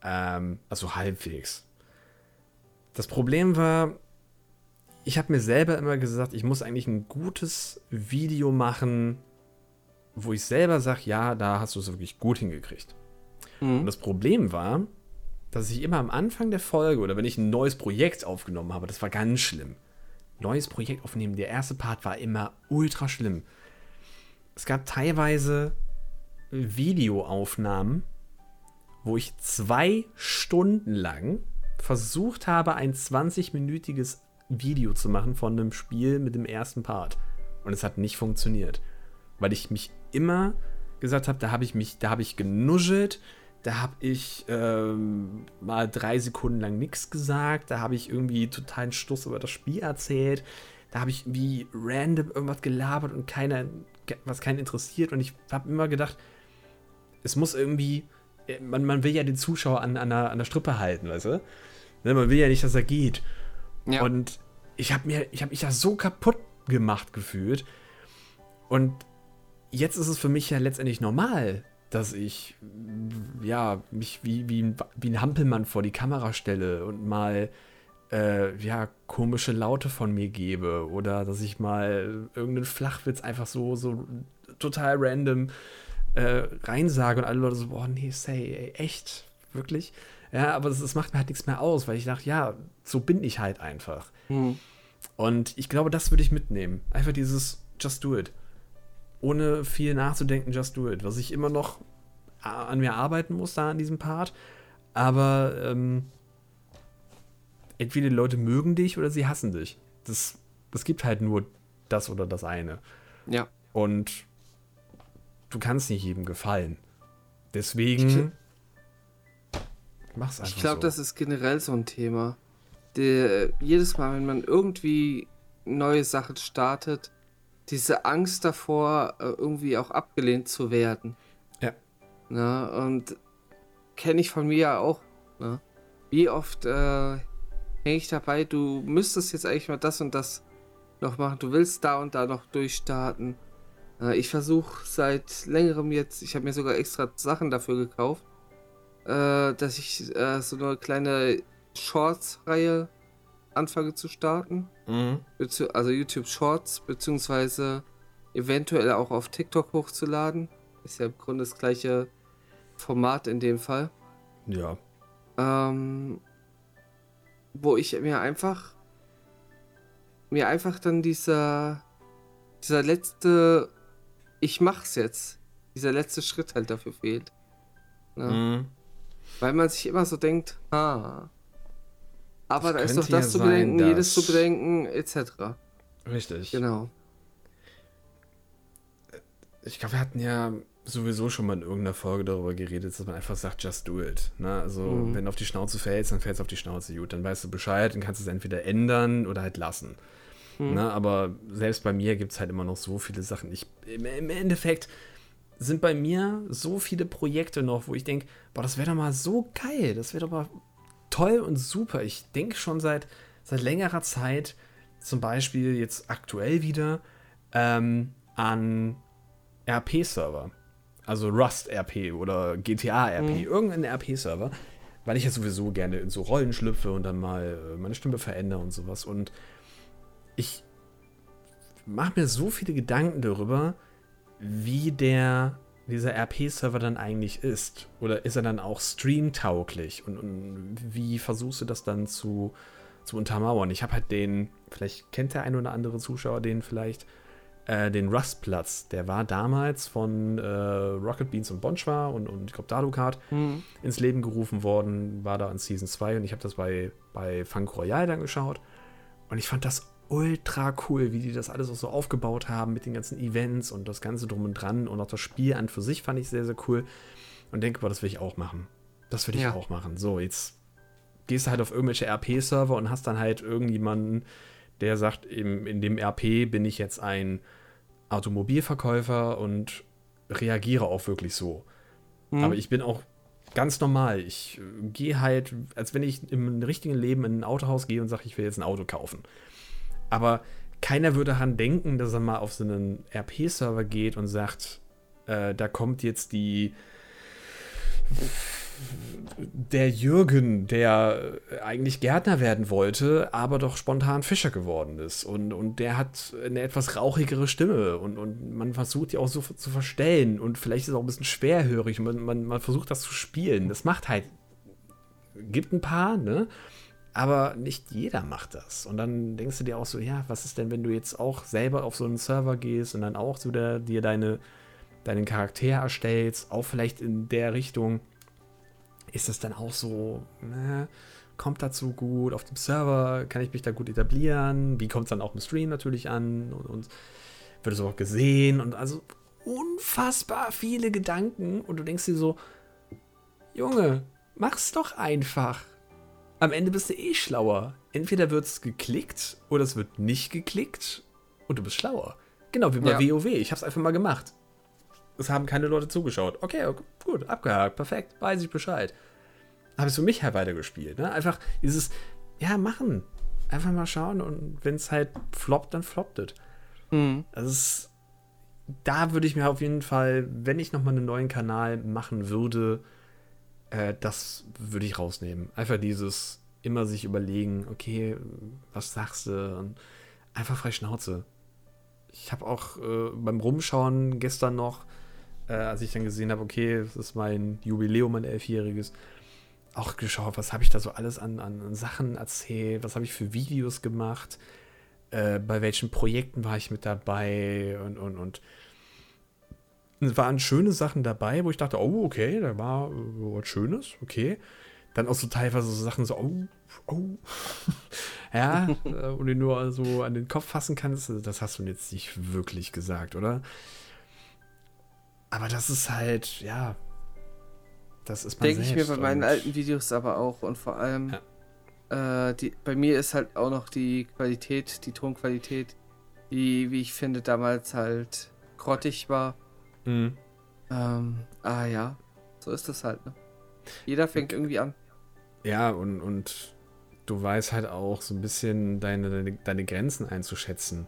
Ähm, also halbwegs. Das Problem war, ich habe mir selber immer gesagt, ich muss eigentlich ein gutes Video machen, wo ich selber sage, ja, da hast du es wirklich gut hingekriegt. Und Mhm. das Problem war, dass ich immer am Anfang der Folge oder wenn ich ein neues Projekt aufgenommen habe, das war ganz schlimm. Neues Projekt aufnehmen, der erste Part war immer ultra schlimm. Es gab teilweise Videoaufnahmen, wo ich zwei Stunden lang versucht habe, ein 20-minütiges Video zu machen von einem Spiel mit dem ersten Part. Und es hat nicht funktioniert. Weil ich mich immer gesagt habe, da habe ich mich, da habe ich genuschelt, da habe ich ähm, mal drei Sekunden lang nichts gesagt, da habe ich irgendwie totalen Stuss über das Spiel erzählt, da habe ich wie random irgendwas gelabert und keiner, was keinen interessiert. Und ich habe immer gedacht, es muss irgendwie, äh, man, man will ja den Zuschauer an, an, der, an der Strippe halten, weißt du? Ne, Man will ja nicht, dass er geht. Ja. Und ich habe mir, ich habe mich ja so kaputt gemacht gefühlt. Und jetzt ist es für mich ja letztendlich normal, dass ich ja mich wie, wie, ein, wie ein Hampelmann vor die Kamera stelle und mal äh, ja komische Laute von mir gebe oder dass ich mal irgendeinen Flachwitz einfach so so total random äh, reinsage und alle Leute so, boah, nee, say, ey, echt, wirklich? Ja, aber das, das, macht mir halt nichts mehr aus, weil ich dachte, ja, so bin ich halt einfach. Mhm. Und ich glaube, das würde ich mitnehmen. Einfach dieses Just do it. Ohne viel nachzudenken, just do it. Was ich immer noch an mir arbeiten muss, da an diesem Part. Aber ähm, entweder die Leute mögen dich oder sie hassen dich. Das, das gibt halt nur das oder das eine. Ja. Und du kannst nicht jedem gefallen. Deswegen mach's einfach. Ich glaube, so. das ist generell so ein Thema. Der, jedes Mal, wenn man irgendwie neue Sachen startet, diese Angst davor, äh, irgendwie auch abgelehnt zu werden. Ja. Na, und kenne ich von mir ja auch. Ne? Wie oft äh, hänge ich dabei, du müsstest jetzt eigentlich mal das und das noch machen. Du willst da und da noch durchstarten. Äh, ich versuche seit längerem jetzt, ich habe mir sogar extra Sachen dafür gekauft, äh, dass ich äh, so eine kleine Shorts-Reihe anfange zu starten. Mhm. Also YouTube Shorts, beziehungsweise eventuell auch auf TikTok hochzuladen. Ist ja im Grunde das gleiche Format in dem Fall. Ja. Ähm, wo ich mir einfach mir einfach dann dieser dieser letzte ich mach's jetzt dieser letzte Schritt halt dafür fehlt. Ne? Mhm. Weil man sich immer so denkt, ah, aber das da ist doch das ja zu bedenken, jedes zu bedenken, etc. Richtig. Genau. Ich glaube, wir hatten ja sowieso schon mal in irgendeiner Folge darüber geredet, dass man einfach sagt, just do it. Ne? Also, mhm. wenn du auf die Schnauze fällst, dann fällst du auf die Schnauze gut. Dann weißt du Bescheid, dann kannst es entweder ändern oder halt lassen. Mhm. Ne? Aber selbst bei mir gibt es halt immer noch so viele Sachen. Ich, im, im Endeffekt sind bei mir so viele Projekte noch, wo ich denke, boah, das wäre doch mal so geil, das wäre doch mal toll und super. Ich denke schon seit, seit längerer Zeit, zum Beispiel jetzt aktuell wieder, ähm, an RP-Server also Rust RP oder GTA RP, mhm. irgendein RP-Server, weil ich ja sowieso gerne in so Rollen schlüpfe und dann mal äh, meine Stimme verändere und sowas. Und ich mache mir so viele Gedanken darüber, wie der dieser RP-Server dann eigentlich ist. Oder ist er dann auch streamtauglich? Und, und wie versuchst du das dann zu, zu untermauern? Ich habe halt den, vielleicht kennt der ein oder andere Zuschauer den vielleicht, äh, den Rustplatz. Der war damals von äh, Rocket Beans und Bonchwa und, und ich glaube Dalukat mhm. ins Leben gerufen worden, war da in Season 2 und ich habe das bei, bei Funk Royale dann geschaut und ich fand das ultra cool, wie die das alles auch so aufgebaut haben mit den ganzen Events und das Ganze drum und dran und auch das Spiel an für sich fand ich sehr, sehr cool und denke, boah, das will ich auch machen. Das will ich ja. auch machen. So, jetzt gehst du halt auf irgendwelche RP-Server und hast dann halt irgendjemanden, der sagt, in, in dem RP bin ich jetzt ein Automobilverkäufer und reagiere auch wirklich so. Mhm. Aber ich bin auch ganz normal. Ich äh, gehe halt, als wenn ich im richtigen Leben in ein Autohaus gehe und sage, ich will jetzt ein Auto kaufen. Aber keiner würde daran denken, dass er mal auf so einen RP-Server geht und sagt, äh, da kommt jetzt die der Jürgen, der eigentlich Gärtner werden wollte, aber doch spontan Fischer geworden ist. Und, und der hat eine etwas rauchigere Stimme und, und man versucht die auch so zu verstellen und vielleicht ist es auch ein bisschen schwerhörig man, man, man versucht das zu spielen. Das macht halt, gibt ein paar, ne? Aber nicht jeder macht das. Und dann denkst du dir auch so, ja, was ist denn, wenn du jetzt auch selber auf so einen Server gehst und dann auch so der, dir deine, deinen Charakter erstellst, auch vielleicht in der Richtung ist das dann auch so, ne, kommt dazu gut, auf dem Server kann ich mich da gut etablieren, wie kommt es dann auch im Stream natürlich an? Und, und wird es auch gesehen? Und also unfassbar viele Gedanken. Und du denkst dir so, Junge, mach's doch einfach. Am Ende bist du eh schlauer. Entweder wird es geklickt oder es wird nicht geklickt und du bist schlauer. Genau wie bei ja. WoW. Ich hab's einfach mal gemacht. Es haben keine Leute zugeschaut. Okay, okay gut, abgehakt, perfekt, weiß ich Bescheid. Habe ich für mich halt weitergespielt. Ne? Einfach dieses, ja, machen. Einfach mal schauen und wenn es halt floppt, dann floppt es. Mhm. Also es, da würde ich mir auf jeden Fall, wenn ich nochmal einen neuen Kanal machen würde, äh, das würde ich rausnehmen. Einfach dieses immer sich überlegen, okay, was sagst du? Und einfach frei Schnauze. ich habe auch äh, beim Rumschauen gestern noch, äh, als ich dann gesehen habe, okay, das ist mein Jubiläum, mein elfjähriges, auch geschaut, was habe ich da so alles an, an Sachen erzählt, was habe ich für Videos gemacht, äh, bei welchen Projekten war ich mit dabei und, und, und es waren schöne Sachen dabei, wo ich dachte, oh, okay, da war was Schönes, okay. Dann auch so teilweise so Sachen so, oh, oh. ja, und du nur so an den Kopf fassen kannst, das hast du jetzt nicht wirklich gesagt, oder? Aber das ist halt, ja, das ist man Denke ich mir bei meinen alten Videos aber auch und vor allem, ja. äh, die, bei mir ist halt auch noch die Qualität, die Tonqualität, die, wie ich finde, damals halt grottig war. Mhm. Ähm, ah ja, so ist das halt, ne? Jeder fängt irgendwie an. Ja, und, und du weißt halt auch so ein bisschen deine, deine, deine Grenzen einzuschätzen.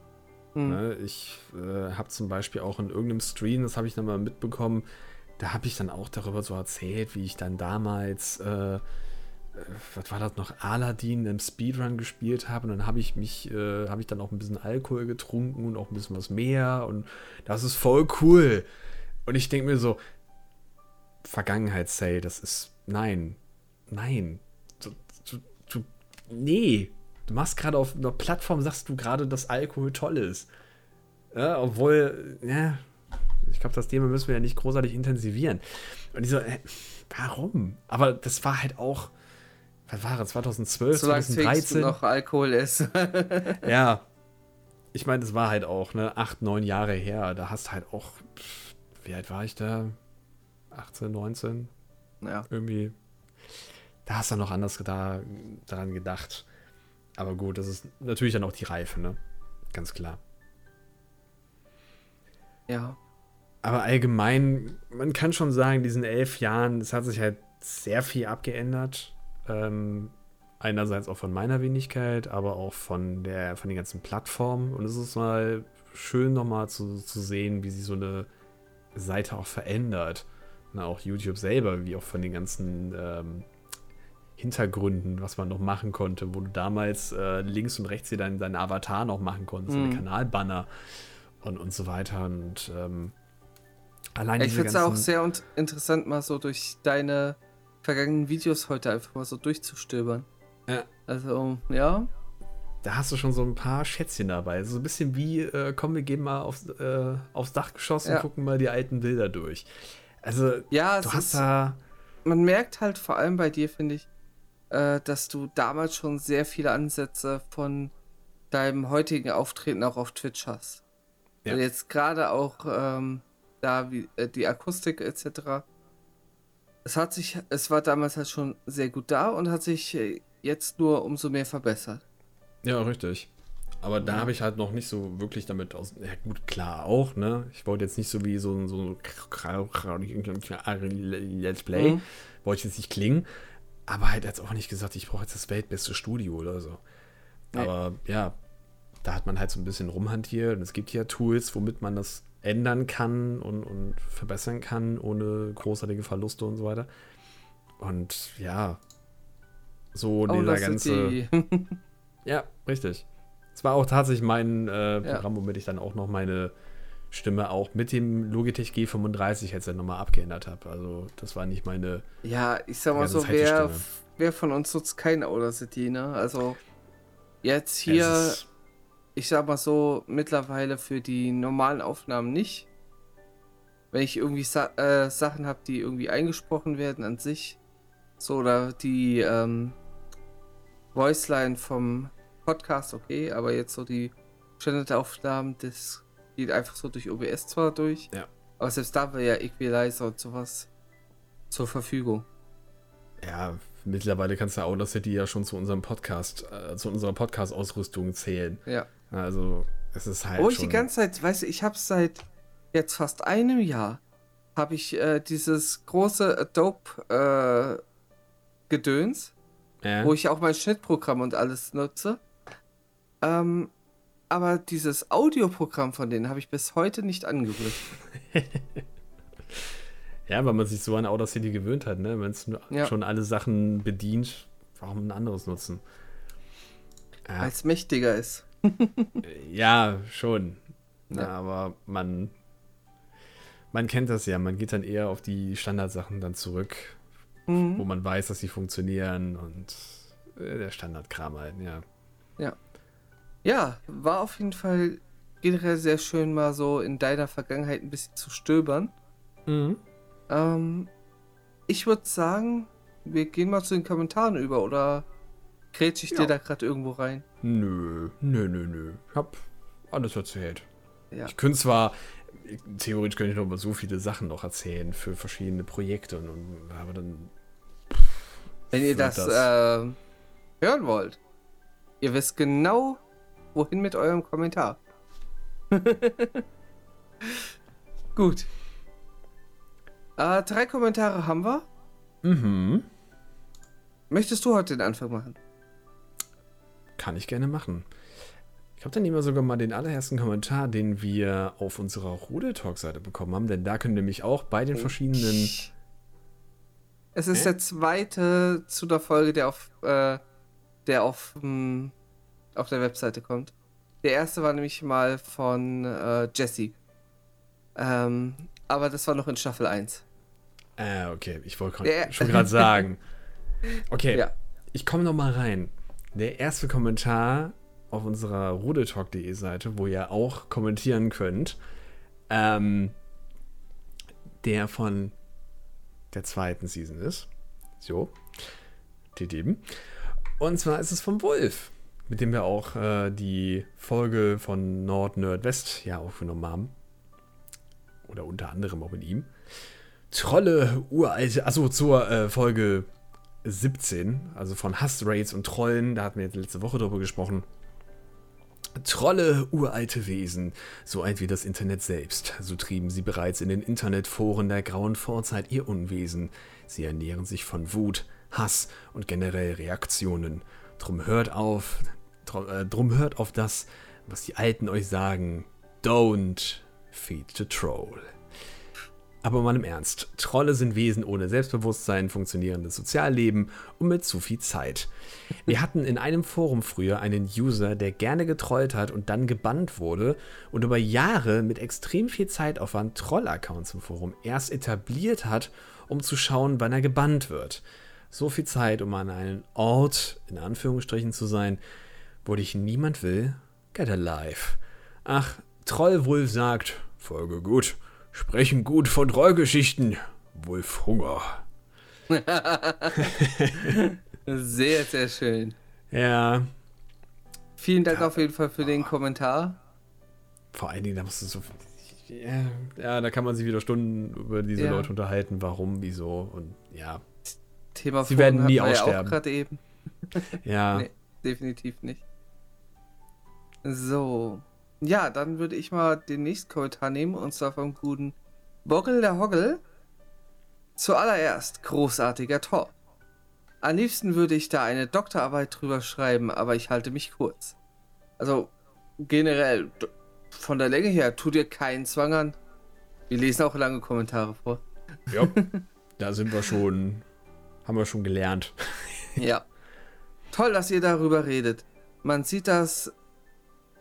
Mhm. Ne? Ich äh, habe zum Beispiel auch in irgendeinem Stream, das habe ich dann mal mitbekommen, da habe ich dann auch darüber so erzählt, wie ich dann damals, äh, äh was war das noch, Aladdin im Speedrun gespielt habe. Und dann habe ich mich, äh, habe ich dann auch ein bisschen Alkohol getrunken und auch ein bisschen was mehr. Und das ist voll cool. Und ich denke mir so, Vergangenheitssale, das ist, nein, nein, du, du, du, nee, du machst gerade auf einer Plattform, sagst du gerade, dass Alkohol toll ist. Ja, obwohl, ja, ich glaube, das Thema müssen wir ja nicht großartig intensivieren. Und ich so, äh, warum? Aber das war halt auch, was war es, 2012, Solange 2013. noch Alkohol ist. ja. Ich meine, das war halt auch, ne, acht, neun Jahre her. Da hast halt auch, wie alt war ich da? 18, 19? Ja. Irgendwie. Da hast du noch anders da, daran gedacht. Aber gut, das ist natürlich dann auch die Reife, ne? Ganz klar. Ja. Aber allgemein, man kann schon sagen, in diesen elf Jahren, es hat sich halt sehr viel abgeändert. Ähm, einerseits auch von meiner Wenigkeit, aber auch von der, von den ganzen Plattformen. Und es ist mal schön nochmal zu, zu sehen, wie sich so eine Seite auch verändert. Na, auch YouTube selber, wie auch von den ganzen ähm, Hintergründen, was man noch machen konnte, wo du damals äh, links und rechts hier deinen dein Avatar noch machen konntest, mhm. Kanalbanner und, und so weiter. Und ähm, allein Ich finde es auch sehr interessant, mal so durch deine vergangenen Videos heute einfach mal so durchzustöbern. Ja. Also, ja. Da hast du schon so ein paar Schätzchen dabei. So ein bisschen wie, äh, komm, wir gehen mal aufs, äh, aufs Dach geschossen ja. und gucken mal die alten Bilder durch. Also, ja, du hast ist, da. Man merkt halt vor allem bei dir, finde ich, äh, dass du damals schon sehr viele Ansätze von deinem heutigen Auftreten auch auf Twitch hast. Ja. Also jetzt gerade auch ähm, da wie äh, die Akustik etc. Es hat sich, es war damals halt schon sehr gut da und hat sich äh, jetzt nur umso mehr verbessert. Ja, richtig. Aber da habe ich halt noch nicht so wirklich damit aus. Ja, gut, klar auch, ne? Ich wollte jetzt nicht so wie so ein so Let's Play, mhm. wollte ich jetzt nicht klingen. Aber halt jetzt auch nicht gesagt, ich brauche jetzt das weltbeste Studio oder so. Nee. Aber ja, da hat man halt so ein bisschen rumhantiert und es gibt ja Tools, womit man das ändern kann und, und verbessern kann, ohne großartige Verluste und so weiter. Und ja, so oh, dieser ganze. Ja, richtig. Es war auch tatsächlich mein äh, Programm, ja. womit ich dann auch noch meine Stimme auch mit dem Logitech G35 Headset nochmal abgeändert habe. Also das war nicht meine. Ja, ich sag mal so, wer, wer von uns nutzt kein Audacity, ne? Also jetzt hier, ich sag mal so, mittlerweile für die normalen Aufnahmen nicht. Wenn ich irgendwie Sa äh, Sachen habe, die irgendwie eingesprochen werden an sich, so oder die ähm, Voiceline vom Podcast, okay, aber jetzt so die Standardaufnahmen, das geht einfach so durch OBS zwar durch, ja. aber selbst da wäre ja Equalizer und sowas zur Verfügung. Ja, mittlerweile kannst du Audacity ja schon zu unserem Podcast, äh, zu unserer Podcast-Ausrüstung zählen. Ja. Also, es ist halt. Wo ich die ganze Zeit, weißt du, ich habe seit jetzt fast einem Jahr, habe ich äh, dieses große Adobe äh, ja. wo ich auch mein Schnittprogramm und alles nutze. Ähm, aber dieses Audioprogramm von denen habe ich bis heute nicht angerührt. ja, weil man sich so an Audacity gewöhnt hat, ne? Wenn es ja. schon alle Sachen bedient, warum ein anderes nutzen? Ja. Weil es mächtiger ist. Ja, schon. Na, Ja. aber man, man kennt das ja. Man geht dann eher auf die Standardsachen dann zurück, wo Mhm. man weiß, dass sie funktionieren und äh, der Standardkram halt, ja. Ja, war auf jeden Fall generell sehr schön, mal so in deiner Vergangenheit ein bisschen zu stöbern. Mhm. Ähm, ich würde sagen, wir gehen mal zu den Kommentaren über, oder grätsch ich Ja. dir da gerade irgendwo rein? Nö, nö, nö, nö. Ich hab alles erzählt. Ja. Ich könnte zwar, theoretisch könnte ich noch mal so viele Sachen noch erzählen für verschiedene Projekte und, aber dann. Wenn ihr das, das- ähm, hören wollt, ihr wisst genau, wohin mit eurem Kommentar. Gut. Äh, drei Kommentare haben wir. Mhm. Möchtest du heute den Anfang machen? Kann ich gerne machen. Ich glaube, dann nehmen wir sogar mal den allerersten Kommentar, den wir auf unserer Rude Talk-Seite bekommen haben, denn da können nämlich auch bei den verschiedenen. Es ist Hä? der zweite zu der Folge, der auf, äh, der auf, mh, auf der Webseite kommt. Der erste war nämlich mal von äh, Jesse. Ähm, aber das war noch in Staffel 1. Äh, okay, ich wollte schon gerade sagen. Okay, Ja. ich komme noch mal rein. Der erste Kommentar auf unserer rudetalk.de Seite, wo ihr auch kommentieren könnt, ähm, der von der zweiten Season ist. So. TTM. Und zwar ist es vom Wolf, mit dem wir auch äh, die Folge von Nord, Nerd, West ja aufgenommen haben. Oder unter anderem auch mit ihm. Trolle, uralte, achso, zur äh, Folge 17, also von Hassraids und Trollen, da hatten wir jetzt letzte Woche drüber gesprochen. Trolle, uralte Wesen, so alt wie das Internet selbst. So trieben sie bereits in den Internetforen der grauen Vorzeit ihr Unwesen. Sie ernähren sich von Wut, Hass und generell Reaktionen. Drum hört auf, drum, äh, drum hört auf das, was die Alten euch sagen. Don't feed the troll. Aber mal im Ernst, Trolle sind Wesen ohne Selbstbewusstsein, funktionierendes Sozialleben und mit zu viel Zeit. Wir hatten in einem Forum früher einen User, der gerne getrollt hat und dann gebannt wurde und über Jahre mit extrem viel Zeitaufwand Troll-Accounts im Forum erst etabliert hat, um zu schauen, wann er gebannt wird. So viel Zeit, um an einem Ort, in Anführungsstrichen, zu sein, wo dich niemand will, get alive. Ach, Trollwulf sagt, Folge gut, sprechen gut von Trollgeschichten, Wulf Hunger. Sehr, sehr schön. Ja, Vielen Dank Ja. auf jeden Fall für den Kommentar. vor allen Dingen, da musst du so. Ja, ja, da kann man sich wieder Stunden über diese Ja. Leute unterhalten, warum, wieso und ja. Thema Sie werden Foren nie wir ja aussterben. auch eben. Ja, Nee. Definitiv nicht. So. Ja, dann würde ich mal den nächsten Kommentar nehmen, und zwar vom guten Boggle der Hoggle. Zuallererst großartiger Tor. Am liebsten würde ich da eine Doktorarbeit drüber schreiben, aber ich halte mich kurz. Also generell, von der Länge her, tu dir keinen Zwang an. Wir lesen auch lange Kommentare vor. ja, da sind wir schon, haben wir schon gelernt. Ja. Toll, dass ihr darüber redet. Man sieht, dass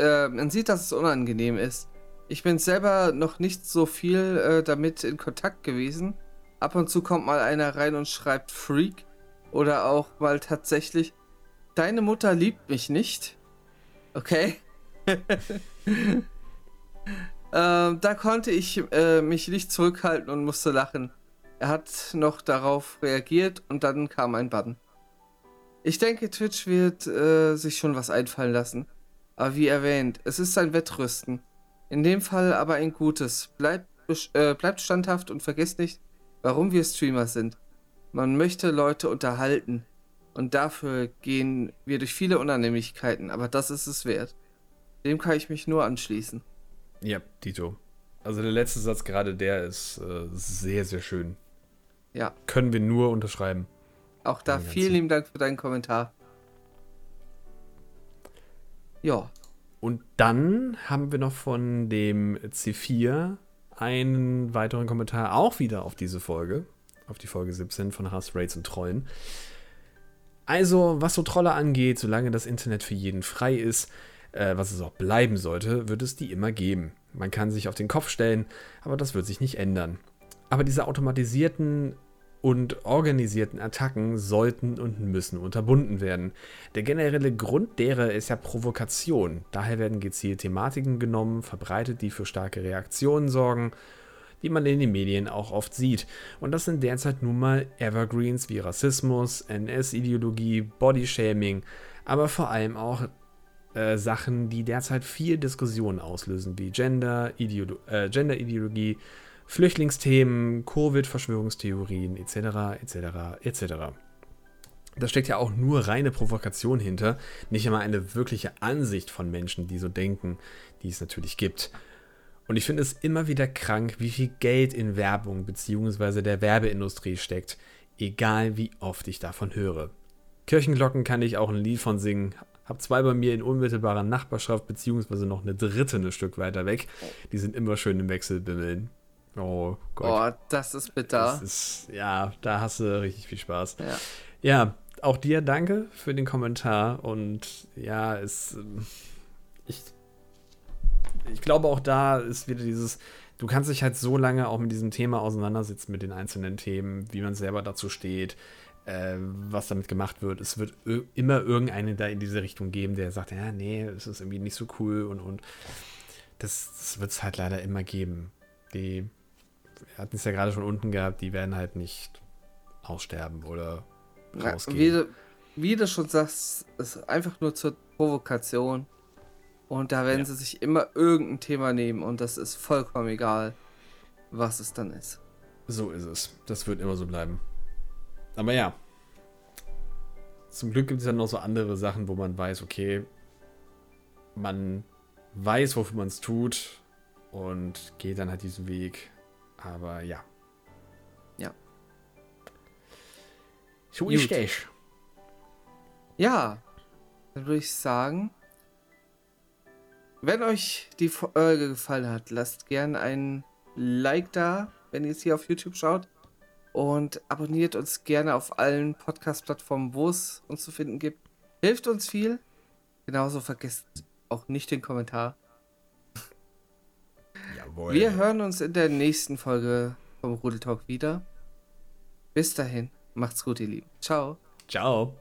äh, man sieht, dass es unangenehm ist. Ich bin selber noch nicht so viel äh, damit in Kontakt gewesen. Ab und zu kommt mal einer rein und schreibt Freak oder auch mal tatsächlich Deine Mutter liebt mich nicht. Okay. ähm, da konnte ich äh, mich nicht zurückhalten und musste lachen. Er hat noch darauf reagiert und dann kam ein Button. Ich denke, Twitch wird äh, sich schon was einfallen lassen. Aber wie erwähnt, es ist ein Wettrüsten. In dem Fall aber ein gutes. Bleibt, äh, bleibt standhaft und vergesst nicht, warum wir Streamer sind. Man möchte Leute unterhalten. Und dafür gehen wir durch viele Unannehmlichkeiten, aber das ist es wert. Dem kann ich mich nur anschließen. Ja, Tito. Also der letzte Satz gerade, der ist äh, sehr, sehr schön. Ja, Können wir nur unterschreiben. auch da vielen lieben Dank für deinen Kommentar. Ja, Und dann haben wir noch von dem C4 einen weiteren Kommentar auch wieder auf diese Folge, auf die Folge 17 von Hass, Raids und Trollen. Also, was so Trolle angeht, solange das Internet für jeden frei ist, äh, was es auch bleiben sollte, wird es die immer geben. Man kann sich auf den Kopf stellen, aber das wird sich nicht ändern. Aber diese automatisierten und organisierten Attacken sollten und müssen unterbunden werden. Der generelle Grund derer ist ja Provokation. Daher werden gezielt Thematiken genommen, verbreitet, die für starke Reaktionen sorgen, die man in den Medien auch oft sieht. Und das sind derzeit nun mal Evergreens wie Rassismus, NS-Ideologie, Bodyshaming, aber vor allem auch äh, Sachen, die derzeit viel Diskussion auslösen, wie Gender, Ideolo äh, Gender-Ideologie, Flüchtlingsthemen, Covid-Verschwörungstheorien etc. etc. etc. Da steckt ja auch nur reine Provokation hinter, nicht einmal eine wirkliche Ansicht von Menschen, die so denken, die es natürlich gibt. Und ich finde es immer wieder krank, wie viel Geld in Werbung bzw. der Werbeindustrie steckt, egal wie oft ich davon höre. Kirchenglocken kann ich auch ein Lied von singen, hab zwei bei mir in unmittelbarer Nachbarschaft bzw. noch eine dritte ein Stück weiter weg. Die sind immer schön im Wechsel bimmeln. Oh Gott. Oh, das ist bitter. Das ist, ja, da hast du richtig viel Spaß. Ja. ja, auch dir danke für den Kommentar. Und ja, es. Ich, ich glaube, auch da ist wieder dieses. Du kannst dich halt so lange auch mit diesem Thema auseinandersetzen, mit den einzelnen Themen, wie man selber dazu steht, äh, was damit gemacht wird. Es wird immer irgendeinen da in diese Richtung geben, der sagt, ja, nee, es ist irgendwie nicht so cool und, und das, das wird es halt leider immer geben. Die wir hatten es ja gerade schon unten gehabt, die werden halt nicht aussterben oder rausgehen. Wie du, wie du schon sagst, ist einfach nur zur Provokation. Und da werden ja. sie sich immer irgendein Thema nehmen und das ist vollkommen egal, was es dann ist. So ist es. Das wird immer so bleiben. Aber ja. Zum Glück gibt es ja noch so andere Sachen, wo man weiß, okay, man weiß, wofür man es tut und geht dann halt diesen Weg aber ja. Ja. So ist das. Ja, dann würde ich sagen, wenn euch die Folge gefallen hat, lasst gerne ein Like da, wenn ihr es hier auf YouTube schaut. Und abonniert uns gerne auf allen Podcast-Plattformen, wo es uns zu finden gibt. Hilft uns viel. Genauso vergesst auch nicht den Kommentar. Jawohl. Wir hören uns in der nächsten Folge vom Rudel Talk wieder. Bis dahin, macht's gut, ihr Lieben. Ciao. Ciao.